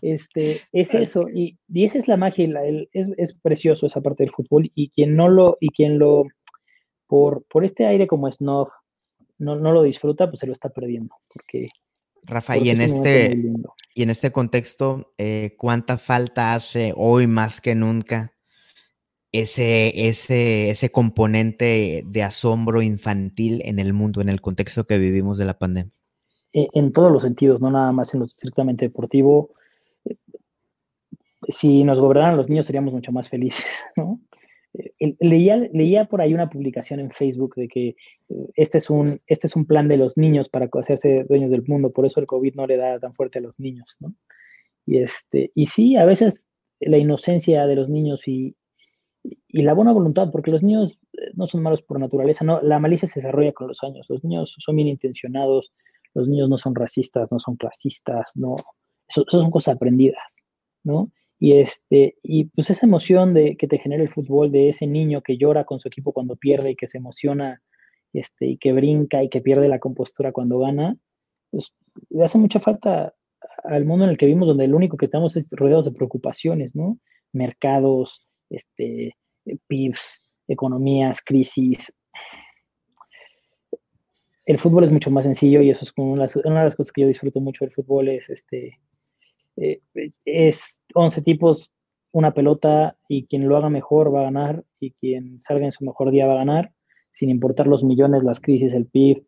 Este, es eso, y, y esa es la magia, el, es, es, precioso esa parte del fútbol, y quien no lo, y quien lo, por, por este aire como snob, no, no lo disfruta, pues se lo está perdiendo, porque... Rafa, y en, este, y en este contexto, eh, ¿cuánta falta hace hoy más que nunca ese, ese, ese componente de asombro infantil en el mundo, en el contexto que vivimos de la pandemia? E, en todos los sentidos, no nada más en lo estrictamente deportivo, si nos gobernaran los niños seríamos mucho más felices, ¿no? Eh, leía, leía por ahí una publicación en Facebook de que eh, este es, un, este es un plan de los niños para hacerse dueños del mundo, por eso el COVID no le da tan fuerte a los niños, ¿no? Y, este, y sí, a veces la inocencia de los niños y, y la buena voluntad, porque los niños eh, no son malos por naturaleza, la malicia se desarrolla con los años, los niños son bien intencionados, los niños no son racistas, no son clasistas, no, eso son cosas aprendidas, ¿no? Y, este, y pues esa emoción de, que te genera el fútbol, de ese niño que llora con su equipo cuando pierde y que se emociona este, y que brinca y que pierde la compostura cuando gana, pues le hace mucha falta al mundo en el que vivimos, donde lo único que estamos es rodeados de preocupaciones, ¿no? Mercados, este, PIBs, economías, crisis. El fútbol es mucho más sencillo y eso es como una, una de las cosas que yo disfruto mucho del fútbol, es este, eh, es 11 tipos, una pelota y quien lo haga mejor va a ganar y quien salga en su mejor día va a ganar, sin importar los millones, las crisis, el PIB,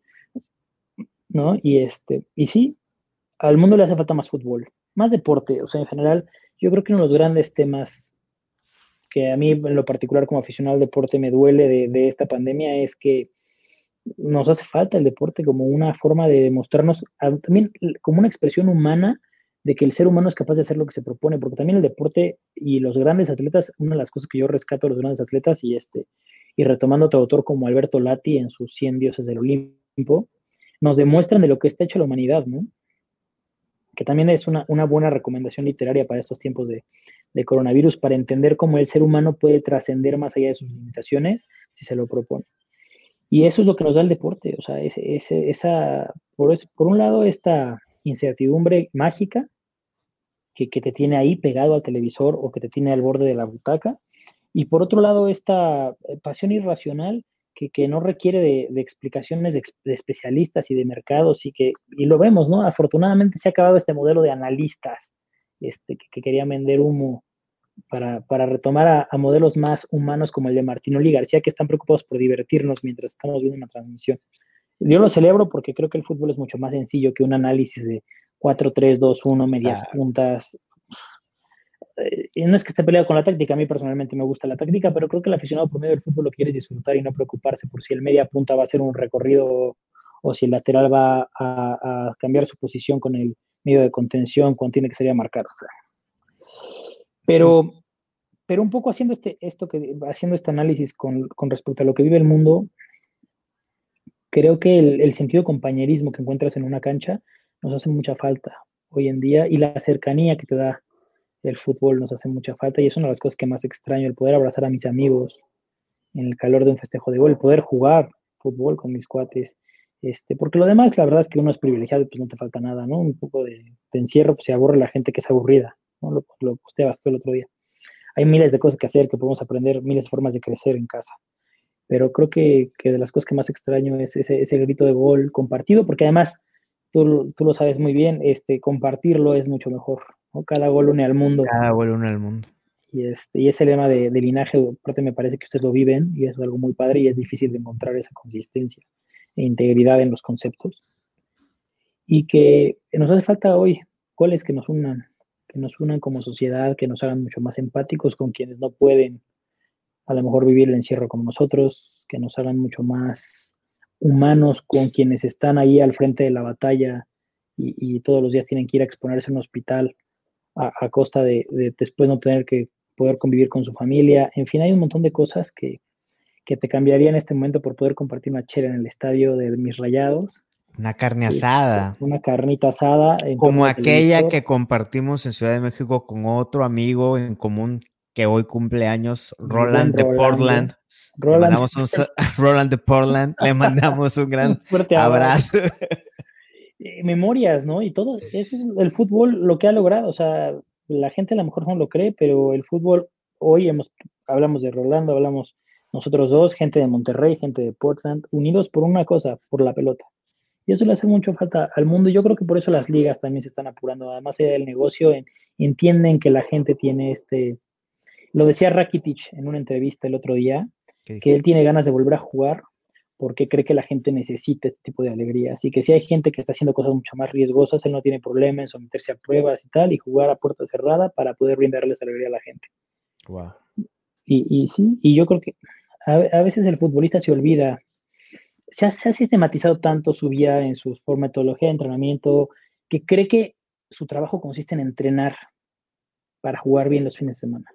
¿no? Y, este, y sí, al mundo le hace falta más fútbol, más deporte, o sea, en general, yo creo que uno de los grandes temas que a mí en lo particular como aficionado al deporte me duele de, esta pandemia es que nos hace falta el deporte como una forma de demostrarnos, también como una expresión humana de que el ser humano es capaz de hacer lo que se propone, porque también el deporte y los grandes atletas, una de las cosas que yo rescato de los grandes atletas y este, y retomando a otro autor como Alberto Lati en sus 100 dioses del Olimpo, nos demuestran de lo que está hecho la humanidad, ¿no? Que también es una, buena recomendación literaria para estos tiempos de, coronavirus, para entender cómo el ser humano puede trascender más allá de sus limitaciones si se lo propone. Y eso es lo que nos da el deporte, o sea, ese, esa, por, por un lado, esta incertidumbre mágica que, te tiene ahí pegado al televisor o que te tiene al borde de la butaca. Y por otro lado, esta eh, pasión irracional que, no requiere de, explicaciones de, especialistas y de mercados y que, y lo vemos, ¿no? Afortunadamente se ha acabado este modelo de analistas este, que, querían vender humo para, retomar a, modelos más humanos como el de Martinoli García, que están preocupados por divertirnos mientras estamos viendo una transmisión. Yo lo celebro porque creo que el fútbol es mucho más sencillo que un análisis de 4-3-2-1, medias puntas. Eh, y no es que esté peleado con la táctica, a mí personalmente me gusta la táctica, pero creo que el aficionado por medio del fútbol lo quiere disfrutar y no preocuparse por si el media punta va a hacer un recorrido o si el lateral va a, cambiar su posición con el medio de contención cuando tiene que salir a marcar. Pero, pero un poco haciendo este, esto que, haciendo este análisis con, con respecto a lo que vive el mundo, creo que el, sentido de compañerismo que encuentras en una cancha nos hace mucha falta hoy en día y la cercanía que te da el fútbol nos hace mucha falta y es una de las cosas que más extraño, el poder abrazar a mis amigos en el calor de un festejo de gol, el poder jugar fútbol con mis cuates, este, porque lo demás, la verdad es que uno es privilegiado, pues no te falta nada, ¿no? Un poco de, encierro, pues se aburre la gente que es aburrida, ¿no? Lo, lo posteabas tú el otro día. Hay miles de cosas que hacer, que podemos aprender, miles de formas de crecer en casa pero creo que, de las cosas que más extraño es ese, grito de gol compartido, porque además, tú, lo sabes muy bien, este, compartirlo es mucho mejor, Cada gol une al mundo. Cada gol une al mundo. Y, este, y ese lema de, linaje, aparte me parece que ustedes lo viven y es algo muy padre y es difícil de encontrar esa consistencia e integridad en los conceptos. Y que nos hace falta hoy goles que nos unan, que nos unan como sociedad, que nos hagan mucho más empáticos con quienes no pueden a lo mejor vivir el encierro como nosotros, que nos hagan mucho más humanos con quienes están ahí al frente de la batalla y, todos los días tienen que ir a exponerse en un hospital a, costa de, después no tener que poder convivir con su familia. En fin, hay un montón de cosas que, que te cambiaría en este momento por poder compartir una chela en el estadio de mis rayados. Una carne asada. Una carnita asada. Como aquella que compartimos en Ciudad de México con otro amigo en común que hoy cumple años, Roland de Portland. Roland. Un, Roland de Portland, le mandamos un gran fuerte abrazo. Memorias, ¿no? Y todo, es el fútbol lo que ha logrado, o sea, la gente a lo mejor no lo cree, pero el fútbol, hoy hemos, hablamos de Rolando, hablamos nosotros dos, gente de Monterrey, gente de Portland, unidos por una cosa, por la pelota. Y eso le hace mucho falta al mundo. Yo creo que por eso las ligas también se están apurando. Además del negocio, entienden que la gente tiene este... Lo decía Rakitic en una entrevista el otro día, que él tiene ganas de volver a jugar porque cree que la gente necesita este tipo de alegría. Así que si hay gente que está haciendo cosas mucho más riesgosas, él no tiene problema en someterse a pruebas y tal, y jugar a puerta cerrada para poder brindarles alegría a la gente. Wow. Y, y sí, y yo creo que a, veces el futbolista se olvida se ha, sistematizado tanto su vida en su metodología de entrenamiento que cree que su trabajo consiste en entrenar para jugar bien los fines de semana.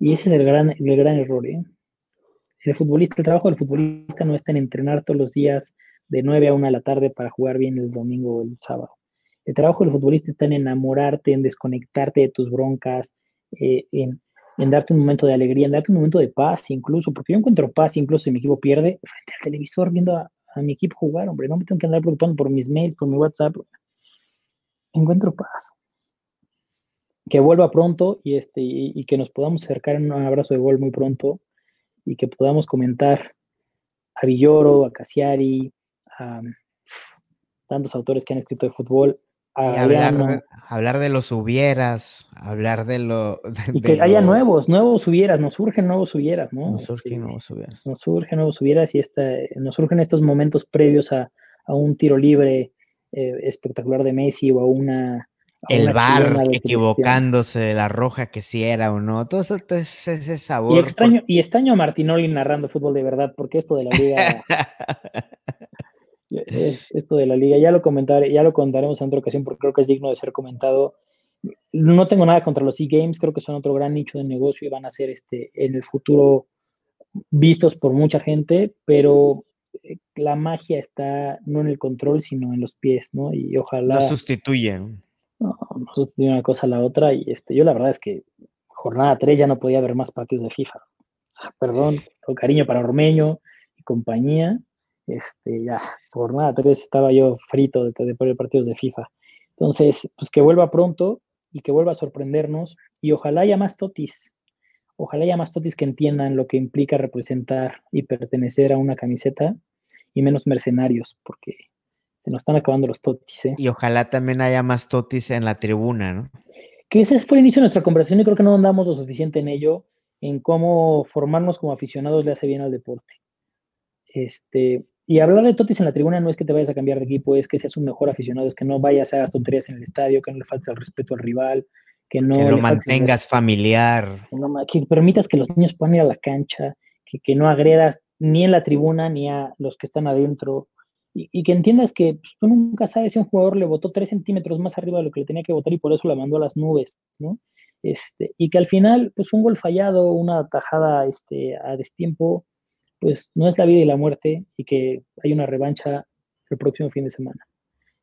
Y ese es el gran, el gran error. ¿eh? El futbolista, el trabajo del futbolista no está en entrenar todos los días de 9 a 1 de la tarde para jugar bien el domingo o el sábado. El trabajo del futbolista está en enamorarte, en desconectarte de tus broncas, eh, en en darte un momento de alegría, en darte un momento de paz incluso, porque yo encuentro paz incluso si mi equipo pierde frente al televisor viendo a, mi equipo jugar, hombre, no me tengo que andar preocupando por mis mails, por mi WhatsApp. Encuentro paz. Que vuelva pronto y, este, y, que nos podamos acercar en un abrazo de gol muy pronto y que podamos comentar a Villoro, a Cassiari, a tantos autores que han escrito de fútbol, hablar, de los hubieras, hablar de lo. y que haya nuevos, nuevos hubieras, nos surgen nuevos hubieras, ¿no? Nos surgen este, nuevos hubieras. Nos surgen nuevos hubieras y esta, nos surgen estos momentos previos a, un tiro libre eh, espectacular de Messi o a una. El bar equivocándose, la roja que si era o no, todo ese, sabor. Y extraño, y extraño a Martinoli narrando fútbol de verdad, porque esto de la liga esto de la liga. Ya lo comentaré, ya lo contaremos en otra ocasión porque creo que es digno de ser comentado. No tengo nada contra los e-games, creo que son otro gran nicho de negocio y van a ser este, en el futuro vistos por mucha gente, pero eh, la magia está no en el control, sino en los pies, ¿no? Y ojalá... No sustituyen. No sustituyen una cosa a la otra y este, yo la verdad es que jornada 3 ya no podía haber más partidos de FIFA. perdón, con cariño para Ormeño y compañía, este, ya, por nada, tres estaba yo frito de, de partidos de FIFA. Entonces, pues que vuelva pronto y que vuelva a sorprendernos y ojalá haya más totis, ojalá haya más totis que entiendan lo que implica representar y pertenecer a una camiseta y menos mercenarios, porque se nos están acabando los totis. ¿eh? Y ojalá también haya más totis en la tribuna, ¿no? Que ese fue el inicio de nuestra conversación y creo que no andamos lo suficiente en ello, en cómo formarnos como aficionados le hace bien al deporte. Este, y hablar de Totis en la tribuna no es que te vayas a cambiar de equipo, es que seas un mejor aficionado, es que no vayas a hacer tonterías en el estadio, que no le faltes el respeto al rival, que no... lo mantengas familiar. Que, permitas que los niños puedan ir a la cancha, que, no agredas ni en la tribuna ni a los que están adentro. Y, que entiendas que pues, tú nunca sabes si un jugador le votó tres centímetros más arriba de lo que le tenía que votar y por eso la mandó a las nubes, ¿no? Este, y que al final, pues un gol fallado, una tajada este, a destiempo, pues no es la vida y la muerte y que hay una revancha el próximo fin de semana.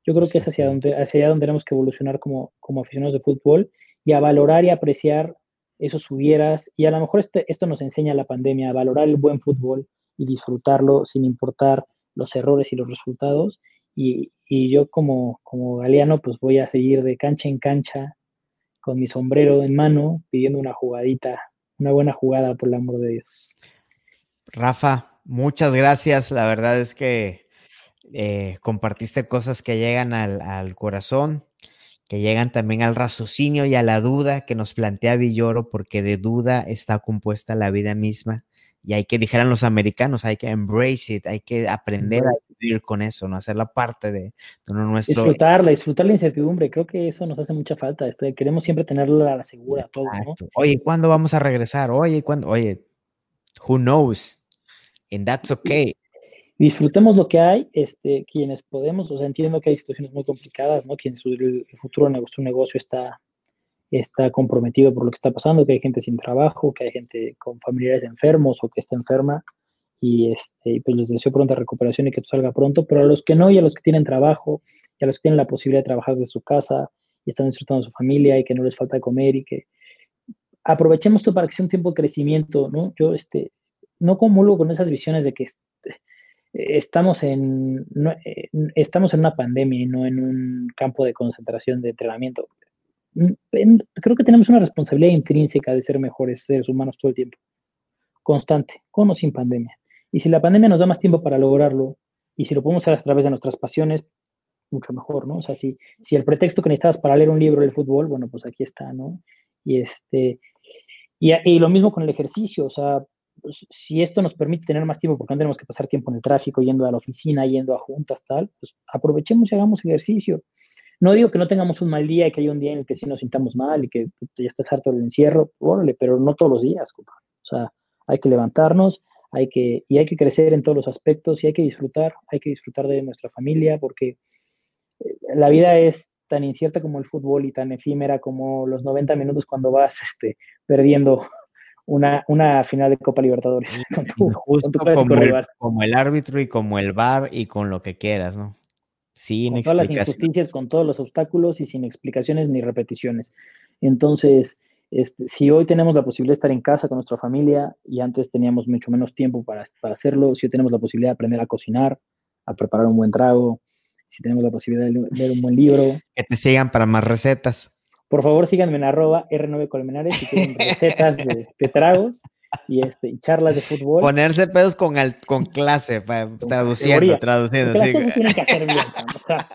Yo creo que es hacia donde, hacia allá donde tenemos que evolucionar como, como aficionados de fútbol y a valorar y apreciar esos hubieras. Y a lo mejor este, esto nos enseña la pandemia, a valorar el buen fútbol y disfrutarlo sin importar los errores y los resultados. Y, y yo como, como galeano, pues voy a seguir de cancha en cancha con mi sombrero en mano, pidiendo una jugadita, una buena jugada, por el amor de Dios. Rafa, muchas gracias. La verdad es que eh, compartiste cosas que llegan al, corazón, que llegan también al raciocinio y a la duda que nos plantea Villoro, porque de duda está compuesta la vida misma. Y hay que, dijeran los americanos, hay que embrace it, hay que aprender a vivir con eso, ¿no? Hacerla parte de, nuestro... Disfrutarla, disfrutar la incertidumbre, creo que eso nos hace mucha falta. Este, queremos siempre tenerla a la segura, todo, ¿no? Oye, ¿cuándo vamos a regresar? Oye, ¿cuándo? Oye, who knows? And that's okay. Disfrutemos lo que hay, este, quienes podemos, o sea, entiendo que hay situaciones muy complicadas, ¿no? Quienes el futuro de su negocio está está comprometido por lo que está pasando, que hay gente sin trabajo, que hay gente con familiares enfermos o que está enferma. Y este, pues les deseo pronta recuperación y que salga pronto, pero a los que no y a los que tienen trabajo y a los que tienen la posibilidad de trabajar desde su casa y están disfrutando de su familia y que no les falta comer y que aprovechemos esto para que sea un tiempo de crecimiento, ¿no? Yo este, no comulgo con esas visiones de que estamos en, eh, estamos en una pandemia y no en un campo de concentración de entrenamiento. Creo que tenemos una responsabilidad intrínseca de ser mejores seres humanos todo el tiempo, constante, con o sin pandemia. Y si la pandemia nos da más tiempo para lograrlo, y si lo podemos hacer a través de nuestras pasiones, mucho mejor, ¿no? O sea, si, si el pretexto que necesitabas para leer un libro del fútbol, bueno, pues aquí está, ¿no? Y, este, y, y lo mismo con el ejercicio, o sea, pues, si esto nos permite tener más tiempo, porque no tenemos que pasar tiempo en el tráfico, yendo a la oficina, yendo a juntas, tal, pues aprovechemos y hagamos ejercicio. No digo que no tengamos un mal día y que haya un día en el que sí nos sintamos mal y que ya estás harto del encierro, órale, pero no todos los días, O sea, hay que levantarnos, hay que, y hay que crecer en todos los aspectos y hay que disfrutar, hay que disfrutar de nuestra familia porque eh, la vida es tan incierta como el fútbol y tan efímera como los 90 minutos cuando vas este, perdiendo una, una final de Copa Libertadores. Justo como, el, como, el, árbitro y como el bar y con lo que quieras, ¿no? Sin con todas las injusticias, con todos los obstáculos y sin explicaciones ni repeticiones. Entonces, este, si hoy tenemos la posibilidad de estar en casa con nuestra familia y antes teníamos mucho menos tiempo para, para hacerlo, si hoy tenemos la posibilidad de aprender a cocinar, a preparar un buen trago, si tenemos la posibilidad de leer un buen libro. Que te sigan para más recetas. Por favor, síganme en arroba R9 Colmenares si quieren recetas de, tragos y, este, charlas de fútbol. Ponerse pedos con, con clase, traduciendo, traduciendo. Las cosas tienen que hacer bien, o sea,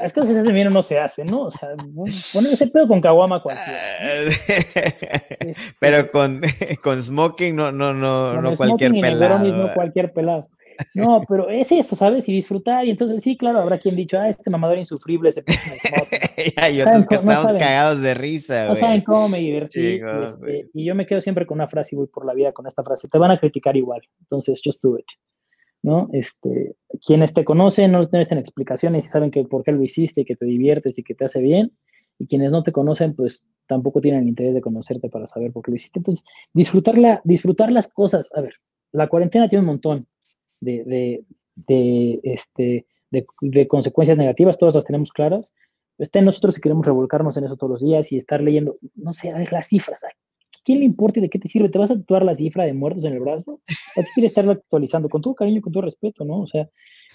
las cosas se hacen bien o no se hacen, ¿no? O sea, ponerse pedo con caguama cualquiera. Pero con, con smoking no, no, no, no cualquier pelado. no cualquier pelado. No, pero es eso, ¿sabes? Y disfrutar. Y entonces, sí, claro, habrá quien dicho, ah, este mamador insufrible se y otros que estamos cagados de risa, No saben cómo me divertí. Este, y, yo me quedo siempre con una frase y voy por la vida con esta frase. Te van a criticar igual. Entonces, just do it. ¿No? Este, quienes te conocen no necesitan explicaciones y saben que por qué lo hiciste y que te diviertes y que te hace bien. Y quienes no te conocen, pues tampoco tienen interés de conocerte para saber por qué lo hiciste. Entonces, disfrutar, disfrutar las cosas. A ver, la cuarentena tiene un montón de, de, este, de, consecuencias negativas, todas las tenemos claras. Está en nosotros si queremos revolcarnos en eso todos los días y estar leyendo, no sé, a las cifras. ¿A quién le importa y de qué te sirve? ¿Te vas a actuar la cifra de muertos en el brazo? ¿O tú quieres estarlo actualizando? Con todo cariño, con todo respeto, ¿no? O sea,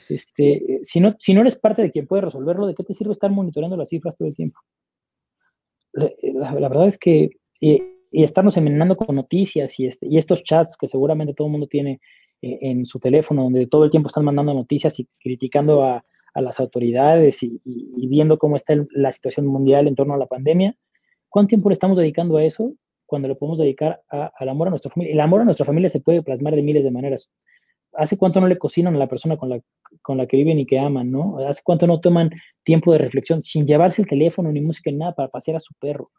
este, si, no, si no eres parte de quien puede resolverlo, ¿de qué te sirve estar monitoreando las cifras todo el tiempo? La, verdad es que, y, y, estarnos envenenando con noticias y, este, y estos chats que seguramente todo el mundo tiene eh, en su teléfono, donde todo el tiempo están mandando noticias y criticando a, las autoridades y, viendo cómo está la situación mundial en torno a la pandemia, ¿cuánto tiempo le estamos dedicando a eso cuando lo podemos dedicar al amor a nuestra familia? El amor a nuestra familia se puede plasmar de miles de maneras. ¿Hace cuánto no le cocinan a la persona con la, con la que viven y que aman, no? ¿Hace cuánto no toman tiempo de reflexión sin llevarse el teléfono ni música ni nada para pasear a su perro?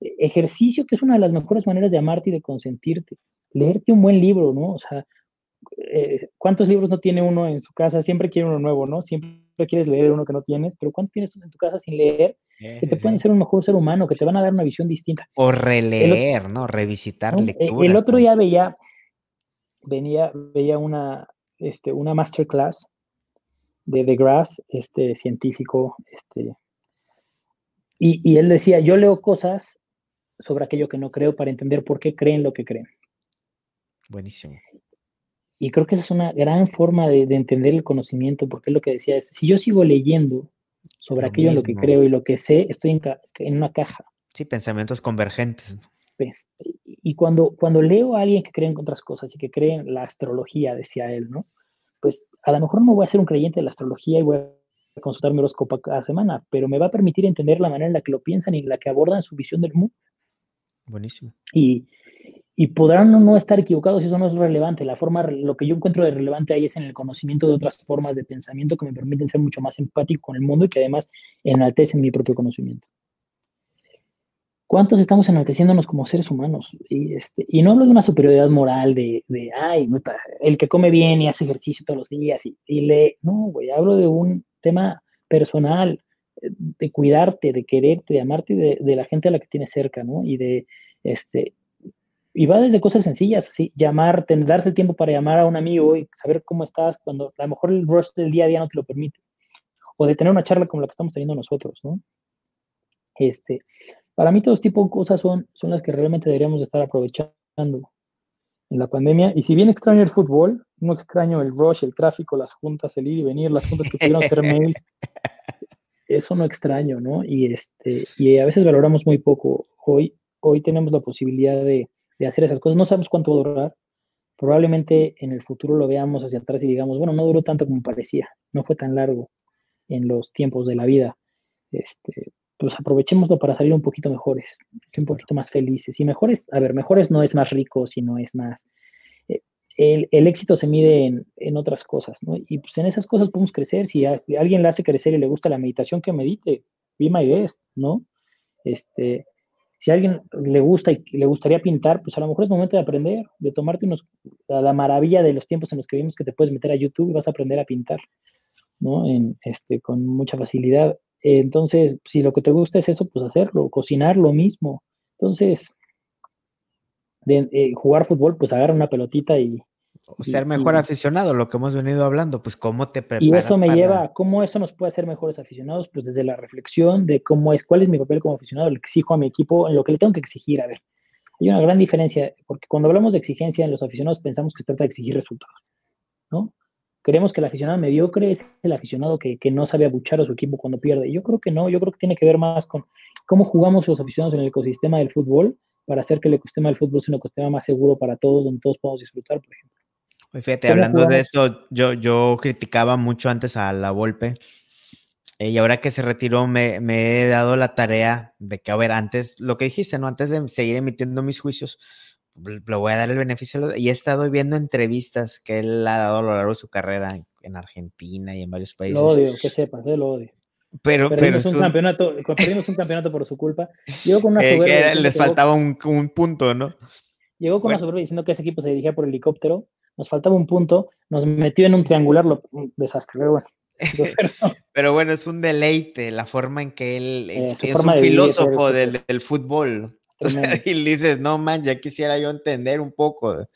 E, ejercicio, que es una de las mejores maneras de amarte y de consentirte. Leerte un buen libro, ¿no? O sea, eh, ¿cuántos libros no tiene uno en su casa? Siempre quiere uno nuevo, ¿no? Siempre quieres leer uno que no tienes, pero ¿cuántos tienes en tu casa sin leer? que te pueden hacer un mejor ser humano, que te van a dar una visión distinta. O releer, ¿no? Revisitar el, El otro día veía, venía, veía una, este, una masterclass de DeGrasse, este científico, este, y, y él decía, yo leo cosas sobre aquello que no creo para entender por qué creen lo que creen. Buenísimo. Y creo que esa es una gran forma de, entender el conocimiento, porque es lo que decía, es, si yo sigo leyendo sobre aquello en lo que creo y lo que sé, estoy en, en una caja. Sí, pensamientos convergentes. Pues, y cuando, cuando leo a alguien que cree en otras cosas y que cree en la astrología, decía él, ¿no? Pues a lo mejor no voy a ser un creyente de la astrología y voy a consultar mi horóscopo cada semana, pero me va a permitir entender la manera en la que lo piensan y la que abordan su visión del mundo. Buenísimo. Y, y podrán no estar equivocados eso no es relevante. La forma, lo que yo encuentro de relevante ahí es en el conocimiento de otras formas de pensamiento que me permiten ser mucho más empático con el mundo y que además enaltecen mi propio conocimiento. ¿Cuántos estamos enalteciéndonos como seres humanos? Y, este, y no hablo de una superioridad moral de, de, ay, el que come bien y hace ejercicio todos los días y, y lee. No, güey, hablo de un tema personal. de cuidarte, de quererte, de amarte de, de, la gente a la que tienes cerca, ¿no? Y de, este, y va desde cosas sencillas, ¿sí? llamar, darte el tiempo para llamar a un amigo y saber cómo estás cuando a lo mejor el rush del día a día no te lo permite. O de tener una charla como la que estamos teniendo nosotros, ¿no? Este, para mí, todo este tipo de cosas son, son las que realmente deberíamos estar aprovechando en la pandemia. Y si bien extraño el fútbol, no extraño el rush, el tráfico, las juntas, el ir y venir, las juntas que pudieron hacer mails. Eso no extraño, ¿no? Y, este, y a veces valoramos muy poco. Hoy, hoy tenemos la posibilidad de, de hacer esas cosas. No sabemos cuánto va a durar. Probablemente en el futuro lo veamos hacia atrás y digamos, bueno, no duró tanto como parecía, no fue tan largo en los tiempos de la vida. Este, pues aprovechémoslo para salir un poquito mejores, un poquito más felices. Y mejores, a ver, mejores no es más rico, sino es más... Eh, el, el, éxito se mide en, en, otras cosas, ¿no? Y pues en esas cosas podemos crecer. Si a, alguien le hace crecer y le gusta la meditación, que medite, be my guest, ¿no? Este, si a alguien le gusta y le gustaría pintar, pues a lo mejor es momento de aprender, de tomarte unos, a la maravilla de los tiempos en los que vimos que te puedes meter a YouTube y vas a aprender a pintar, ¿no? En, este, con mucha facilidad. Entonces, si lo que te gusta es eso, pues hacerlo, cocinar lo mismo. Entonces, de, eh, jugar fútbol, pues agarra una pelotita y, ser mejor aficionado, lo que hemos venido hablando, pues cómo te preparas. Y eso me lleva, ¿cómo eso nos puede hacer mejores aficionados? Pues desde la reflexión de cómo es, cuál es mi papel como aficionado, le exijo a mi equipo, en lo que le tengo que exigir. A ver, hay una gran diferencia, porque cuando hablamos de exigencia en los aficionados pensamos que se trata de exigir resultados, ¿no? Queremos que el aficionado mediocre es el aficionado que, que no sabe abuchar a su equipo cuando pierde. Yo creo que no, yo creo que tiene que ver más con cómo jugamos los aficionados en el ecosistema del fútbol para hacer que el ecosistema del fútbol sea un ecosistema más seguro para todos, donde todos podamos disfrutar, por ejemplo. Fíjate, hablando de esto, yo, yo criticaba mucho antes a la Volpe. Eh, y ahora que se retiró, me, he dado la tarea de que, a ver, antes, lo que dijiste, ¿no? Antes de seguir emitiendo mis juicios, le voy a dar el beneficio. Y he estado viendo entrevistas que él ha dado a lo largo de su carrera en, Argentina y en varios países. Lo odio, que sepas, eh, lo odio. Pero, perdimos, un campeonato, perdimos un campeonato por su culpa. Llegó con una eh, les faltaba un, punto, ¿no? Llegó con una soberbia diciendo que ese equipo se dirigía por helicóptero nos faltaba un punto, nos metió en un triangular, lo, un desastre, pero bueno. Pero, bueno, es un deleite la forma en que él eh, es un filósofo del, del, fútbol. y dices, no man, ya quisiera yo entender un poco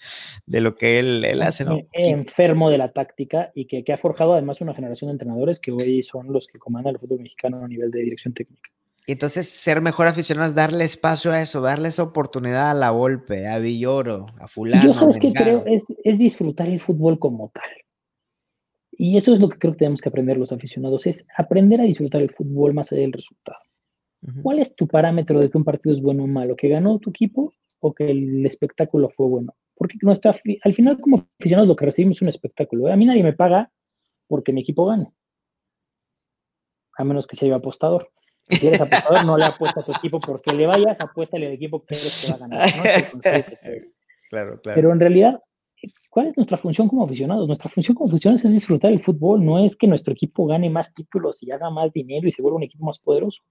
de, lo que él, él hace, ¿no? Enfermo de la táctica y que, que, ha forjado además una generación de entrenadores que hoy son los que comandan el fútbol mexicano a nivel de dirección técnica. Entonces, ser mejor aficionado es darle espacio a eso, darle esa oportunidad a la golpe, a Villoro, a Fulano. Yo sabes que creo es, es, disfrutar el fútbol como tal. Y eso es lo que creo que tenemos que aprender los aficionados, es aprender a disfrutar el fútbol más allá del resultado. ¿Cuál es tu parámetro de que un partido es bueno o malo? ¿Que ganó tu equipo o que el espectáculo fue bueno? Porque nuestra, al final como aficionados lo que recibimos es un espectáculo. ¿eh? A mí nadie me paga porque mi equipo gane. A menos que sea apostador. Si eres apostador, no le apuesta a tu equipo porque le vayas, apuéstale al equipo que eres que va a ganar. Claro, claro. Pero en realidad, ¿cuál es nuestra función como aficionados? Nuestra función como aficionados es disfrutar el fútbol, no es que nuestro equipo gane más títulos y haga más dinero y se vuelva un equipo más poderoso.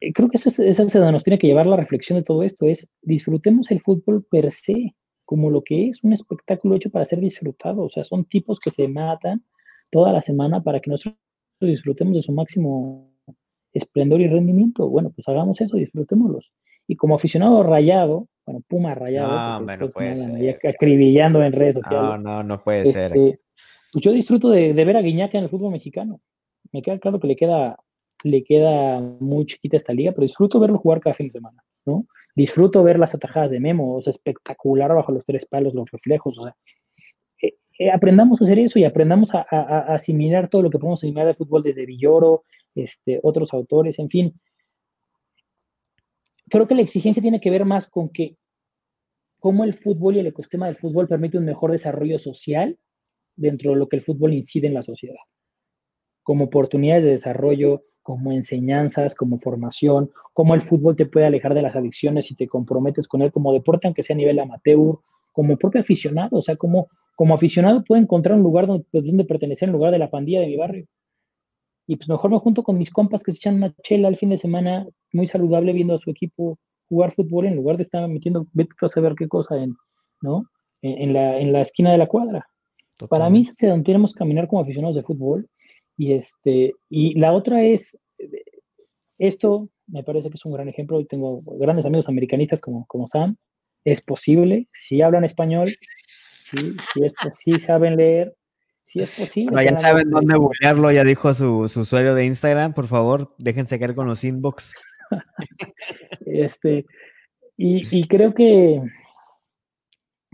Eh, creo que esa es, esa es donde nos tiene que llevar la reflexión de todo esto, es disfrutemos el fútbol per se, como lo que es un espectáculo hecho para ser disfrutado. O sea, son tipos que se matan toda la semana para que nosotros disfrutemos de su máximo esplendor y rendimiento. Bueno, pues hagamos eso, disfrutémoslos. Y como aficionado rayado, bueno, Puma rayado, no, no puede ser. acribillando en redes sociales. No, no, no puede ser. Este, pues yo disfruto de, ver a Guiñaca en el fútbol mexicano. Me queda claro que le queda, le queda muy chiquita esta liga, pero disfruto verlo jugar cada fin de semana, ¿no? Disfruto ver las atajadas de Memo, o sea, espectacular bajo los tres palos, los reflejos, o sea, eh, eh, aprendamos a hacer eso y aprendamos a, a, asimilar todo lo que podemos asimilar del fútbol desde Villoro, este, otros autores, en fin. Creo que la exigencia tiene que ver más con que cómo el fútbol y el ecosistema del fútbol permite un mejor desarrollo social dentro de lo que el fútbol incide en la sociedad, como oportunidades de desarrollo, como enseñanzas, como formación, cómo el fútbol te puede alejar de las adicciones si te comprometes con él como deporte, aunque sea a nivel amateur, como propio aficionado, o sea, como, como aficionado puedo encontrar un lugar donde, donde pertenecer en lugar de la pandilla de mi barrio y pues mejor me junto con mis compas que se echan una chela al fin de semana muy saludable viendo a su equipo jugar fútbol en lugar de estar metiendo, vete a saber qué cosa en, ¿no? En, la, en la esquina de la cuadra. Para mí es donde tenemos que caminar como aficionados de fútbol Y, este, y la otra es, esto me parece que es un gran ejemplo, y tengo grandes amigos americanistas como, como Sam, es posible, si hablan español, si, si, si saben leer, si es posible. ya saben dónde buscarlo, ya dijo su, su, usuario de Instagram, por favor, déjense caer con los inbox. este, y, y, creo que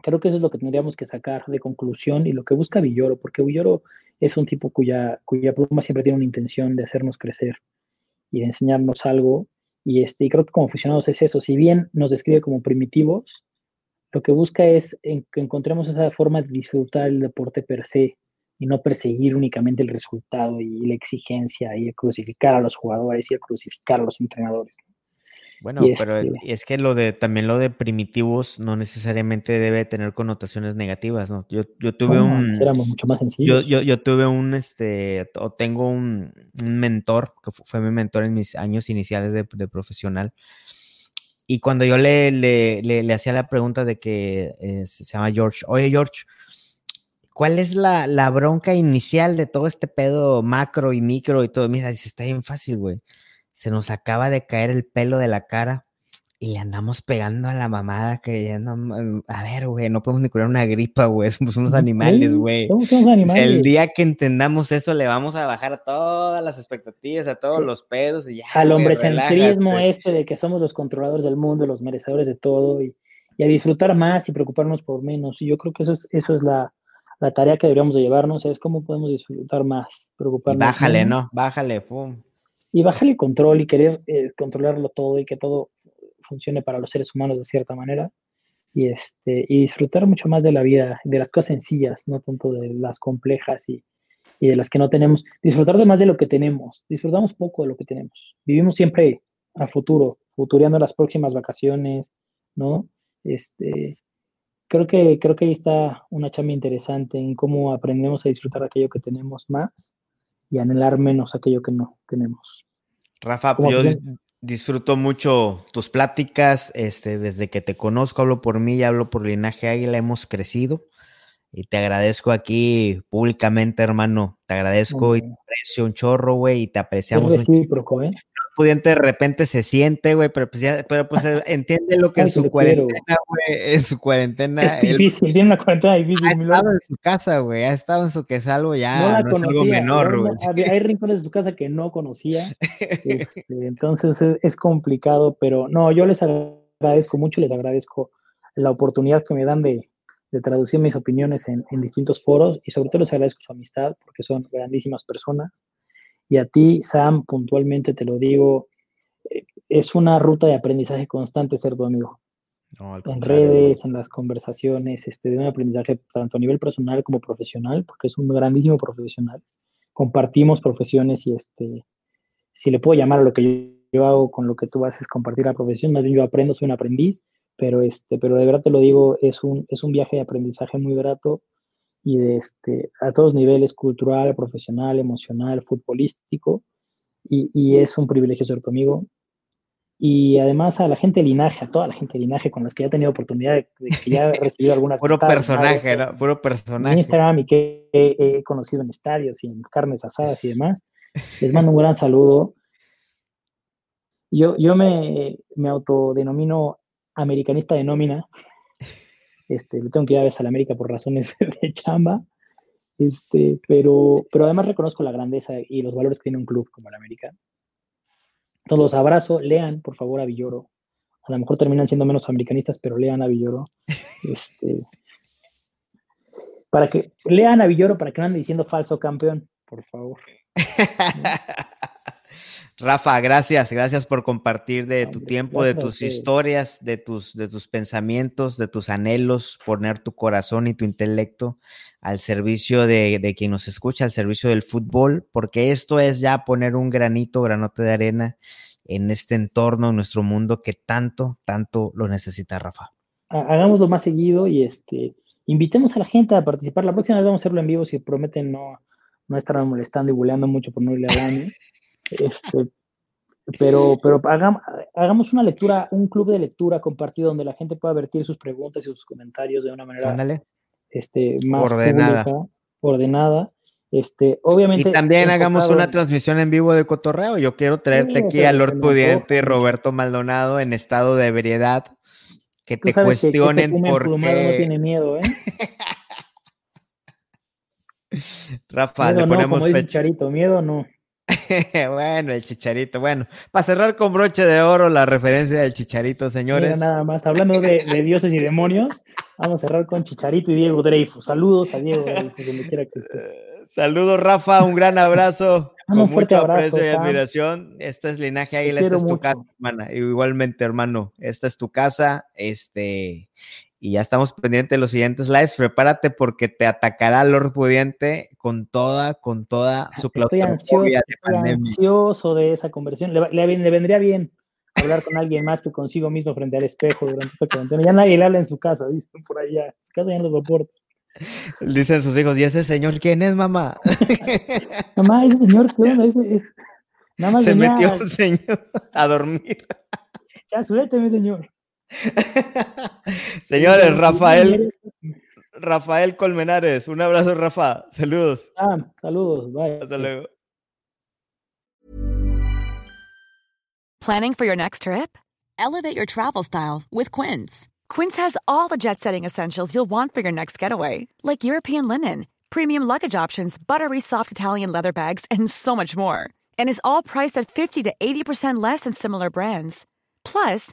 creo que eso es lo que tendríamos que sacar de conclusión y lo que busca Villoro, porque Villoro es un tipo cuya, cuya pluma siempre tiene una intención de hacernos crecer y de enseñarnos algo. Y, este, y creo que como aficionados es eso, si bien nos describe como primitivos, lo que busca es que encontremos esa forma de disfrutar el deporte per se y no perseguir únicamente el resultado y la exigencia y crucificar a los jugadores y crucificar a los entrenadores. Bueno, pero este es que lo de también lo de primitivos no necesariamente debe tener connotaciones negativas, ¿no? Yo, yo tuve un éramos mucho más sencillos. Yo, yo, tuve un este o tengo un, mentor que fue mi mentor en mis años iniciales de, profesional. Y cuando yo le, le, le, hacía la pregunta de que eh, se llama George, oye George, ¿cuál es la, la, bronca inicial de todo este pedo macro y micro y todo? Mira, dice, está bien fácil, güey se nos acaba de caer el pelo de la cara y le andamos pegando a la mamada que ya no, mm, a ver, güey, no podemos ni curar una gripa, güey, somos unos animales, güey. Somos animales. El día que entendamos eso, le vamos a bajar a todas las expectativas, a todos los pedos y ya. Al hombrecentrismo este de que somos los controladores del mundo, los merecedores de todo y, y, a disfrutar más y preocuparnos por menos. Y yo creo que eso es, eso es la, la tarea que deberíamos de llevarnos, es cómo podemos disfrutar más, preocuparnos. Y bájale, ¿no? Bájale, pum y bajar el control y querer eh, controlarlo todo y que todo funcione para los seres humanos de cierta manera y, este, y disfrutar mucho más de la vida, de las cosas sencillas, no tanto de las complejas y, y de las que no tenemos. Disfrutar de más de lo que tenemos. Disfrutamos poco de lo que tenemos. Vivimos siempre a futuro, futureando las próximas vacaciones, ¿no? Este, creo que, creo que ahí está una chamba interesante en cómo aprendemos a disfrutar aquello que tenemos más y anhelar menos aquello que no tenemos. Rafa, yo disfruto mucho tus pláticas, este, desde que te conozco, hablo por mí y hablo por Linaje Águila, hemos crecido y te agradezco aquí públicamente, hermano, te agradezco y te aprecio un chorro, güey, y te apreciamos. Es recíproco, ¿eh? Pudiente de repente se siente, güey, pero pues ya, pero pues eh, entiende lo que en su cuarentena, güey, en su cuarentena. Es difícil, tiene una cuarentena difícil. Ha estado en su casa, güey, ha estado en su es ya, no, la conocía, algo menor, güey. hay rincones de su casa que no conocía, este, entonces es, complicado, pero no, yo les agradezco mucho, les agradezco la oportunidad que me dan de, de traducir mis opiniones en, en distintos foros y sobre todo les agradezco su amistad porque son grandísimas personas y a ti, Sam, puntualmente te lo digo, eh, es una ruta de aprendizaje constante ser tu amigo. en redes, en las conversaciones, este, de un aprendizaje tanto a nivel personal como profesional, porque es un grandísimo profesional. Compartimos profesiones y este, si le puedo llamar a lo que yo, hago con lo que tú haces, compartir la profesión, más bien yo aprendo, soy un aprendiz, pero, este, pero de verdad te lo digo, es un, es un viaje de aprendizaje muy grato y de este, a todos niveles, cultural, profesional, emocional, futbolístico, y, y, es un privilegio ser tu amigo. Y además a la gente de linaje, a toda la gente de linaje con los que ya he tenido oportunidad de, que ya he recibido algunas... Puro personaje, ¿no? Puro personaje. En Instagram y que he, conocido en estadios y en carnes asadas y demás. Les mando un gran saludo. Yo, yo me, me autodenomino americanista de nómina, este, le tengo que ir a veces a la América por razones de chamba. Este, pero, pero además reconozco la grandeza y los valores que tiene un club como el América. Entonces los abrazo, lean por favor a Villoro. A lo mejor terminan siendo menos americanistas, pero lean a Villoro. Este, para que lean a Villoro para que no anden diciendo falso campeón, por favor. Rafa, gracias, gracias por compartir de tu tiempo, de tus historias, de tus, de tus pensamientos, de tus anhelos, poner tu corazón y tu intelecto al servicio de, de, quien nos escucha, al servicio del fútbol, porque esto es ya poner un granito, granote de arena en este entorno, en nuestro mundo que tanto, tanto lo necesita Rafa. Hagámoslo más seguido y este, invitemos a la gente a participar. La próxima vez vamos a hacerlo en vivo si prometen no, no estar molestando y buleando mucho por no irle hablando. Este, pero pero hagamos, una lectura, un club de lectura compartido donde la gente pueda vertir sus preguntas y sus comentarios de una manera este, más ordenada. ordenada. Este, obviamente. Y también hagamos una transmisión en vivo de cotorreo. Yo quiero traerte aquí a Lord Pudiente Roberto Maldonado en estado de ebriedad. Que te cuestionen que, por qué. No tiene miedo, ¿eh? Rafa, le ponemos no, como miedo no. bueno, el chicharito. Bueno, para cerrar con broche de oro la referencia del chicharito, señores. nada más, hablando de, dioses y demonios, vamos a cerrar con Chicharito y Diego Dreyfus. Saludos a Diego Dreyfus, donde quiera que esté. Saludos, Rafa, un gran abrazo. con mucho aprecio y admiración. Esta es Linaje Águila, esta es tu casa, hermana. Igualmente, hermano, esta es tu casa. Este, y ya estamos pendientes de los siguientes lives. Prepárate porque te atacará Lord Pudiente con toda, con toda su Estoy ansioso, estoy ansioso de esa conversión. Le, vendría bien hablar con alguien más que consigo mismo frente al espejo durante esta cuarentena. Ya nadie le habla en su casa, ¿viste? Por allá. Su casa ya no lo soporta. Dicen sus hijos, ¿y ese señor quién es, mamá? mamá, ese señor, ¿qué onda? Ese, Nada más Se metió un señor a dormir. Ya, suélteme, señor. Señores, Rafael, Rafael Colmenares, un abrazo, Rafa. Saludos. Ah, saludos. Bye. Hasta luego. Planning for your next trip? Elevate your travel style with Quince. Quince has all the jet setting essentials you'll want for your next getaway, like European linen, premium luggage options, buttery soft Italian leather bags, and so much more. And is all priced at 50 to 80% less than similar brands. Plus,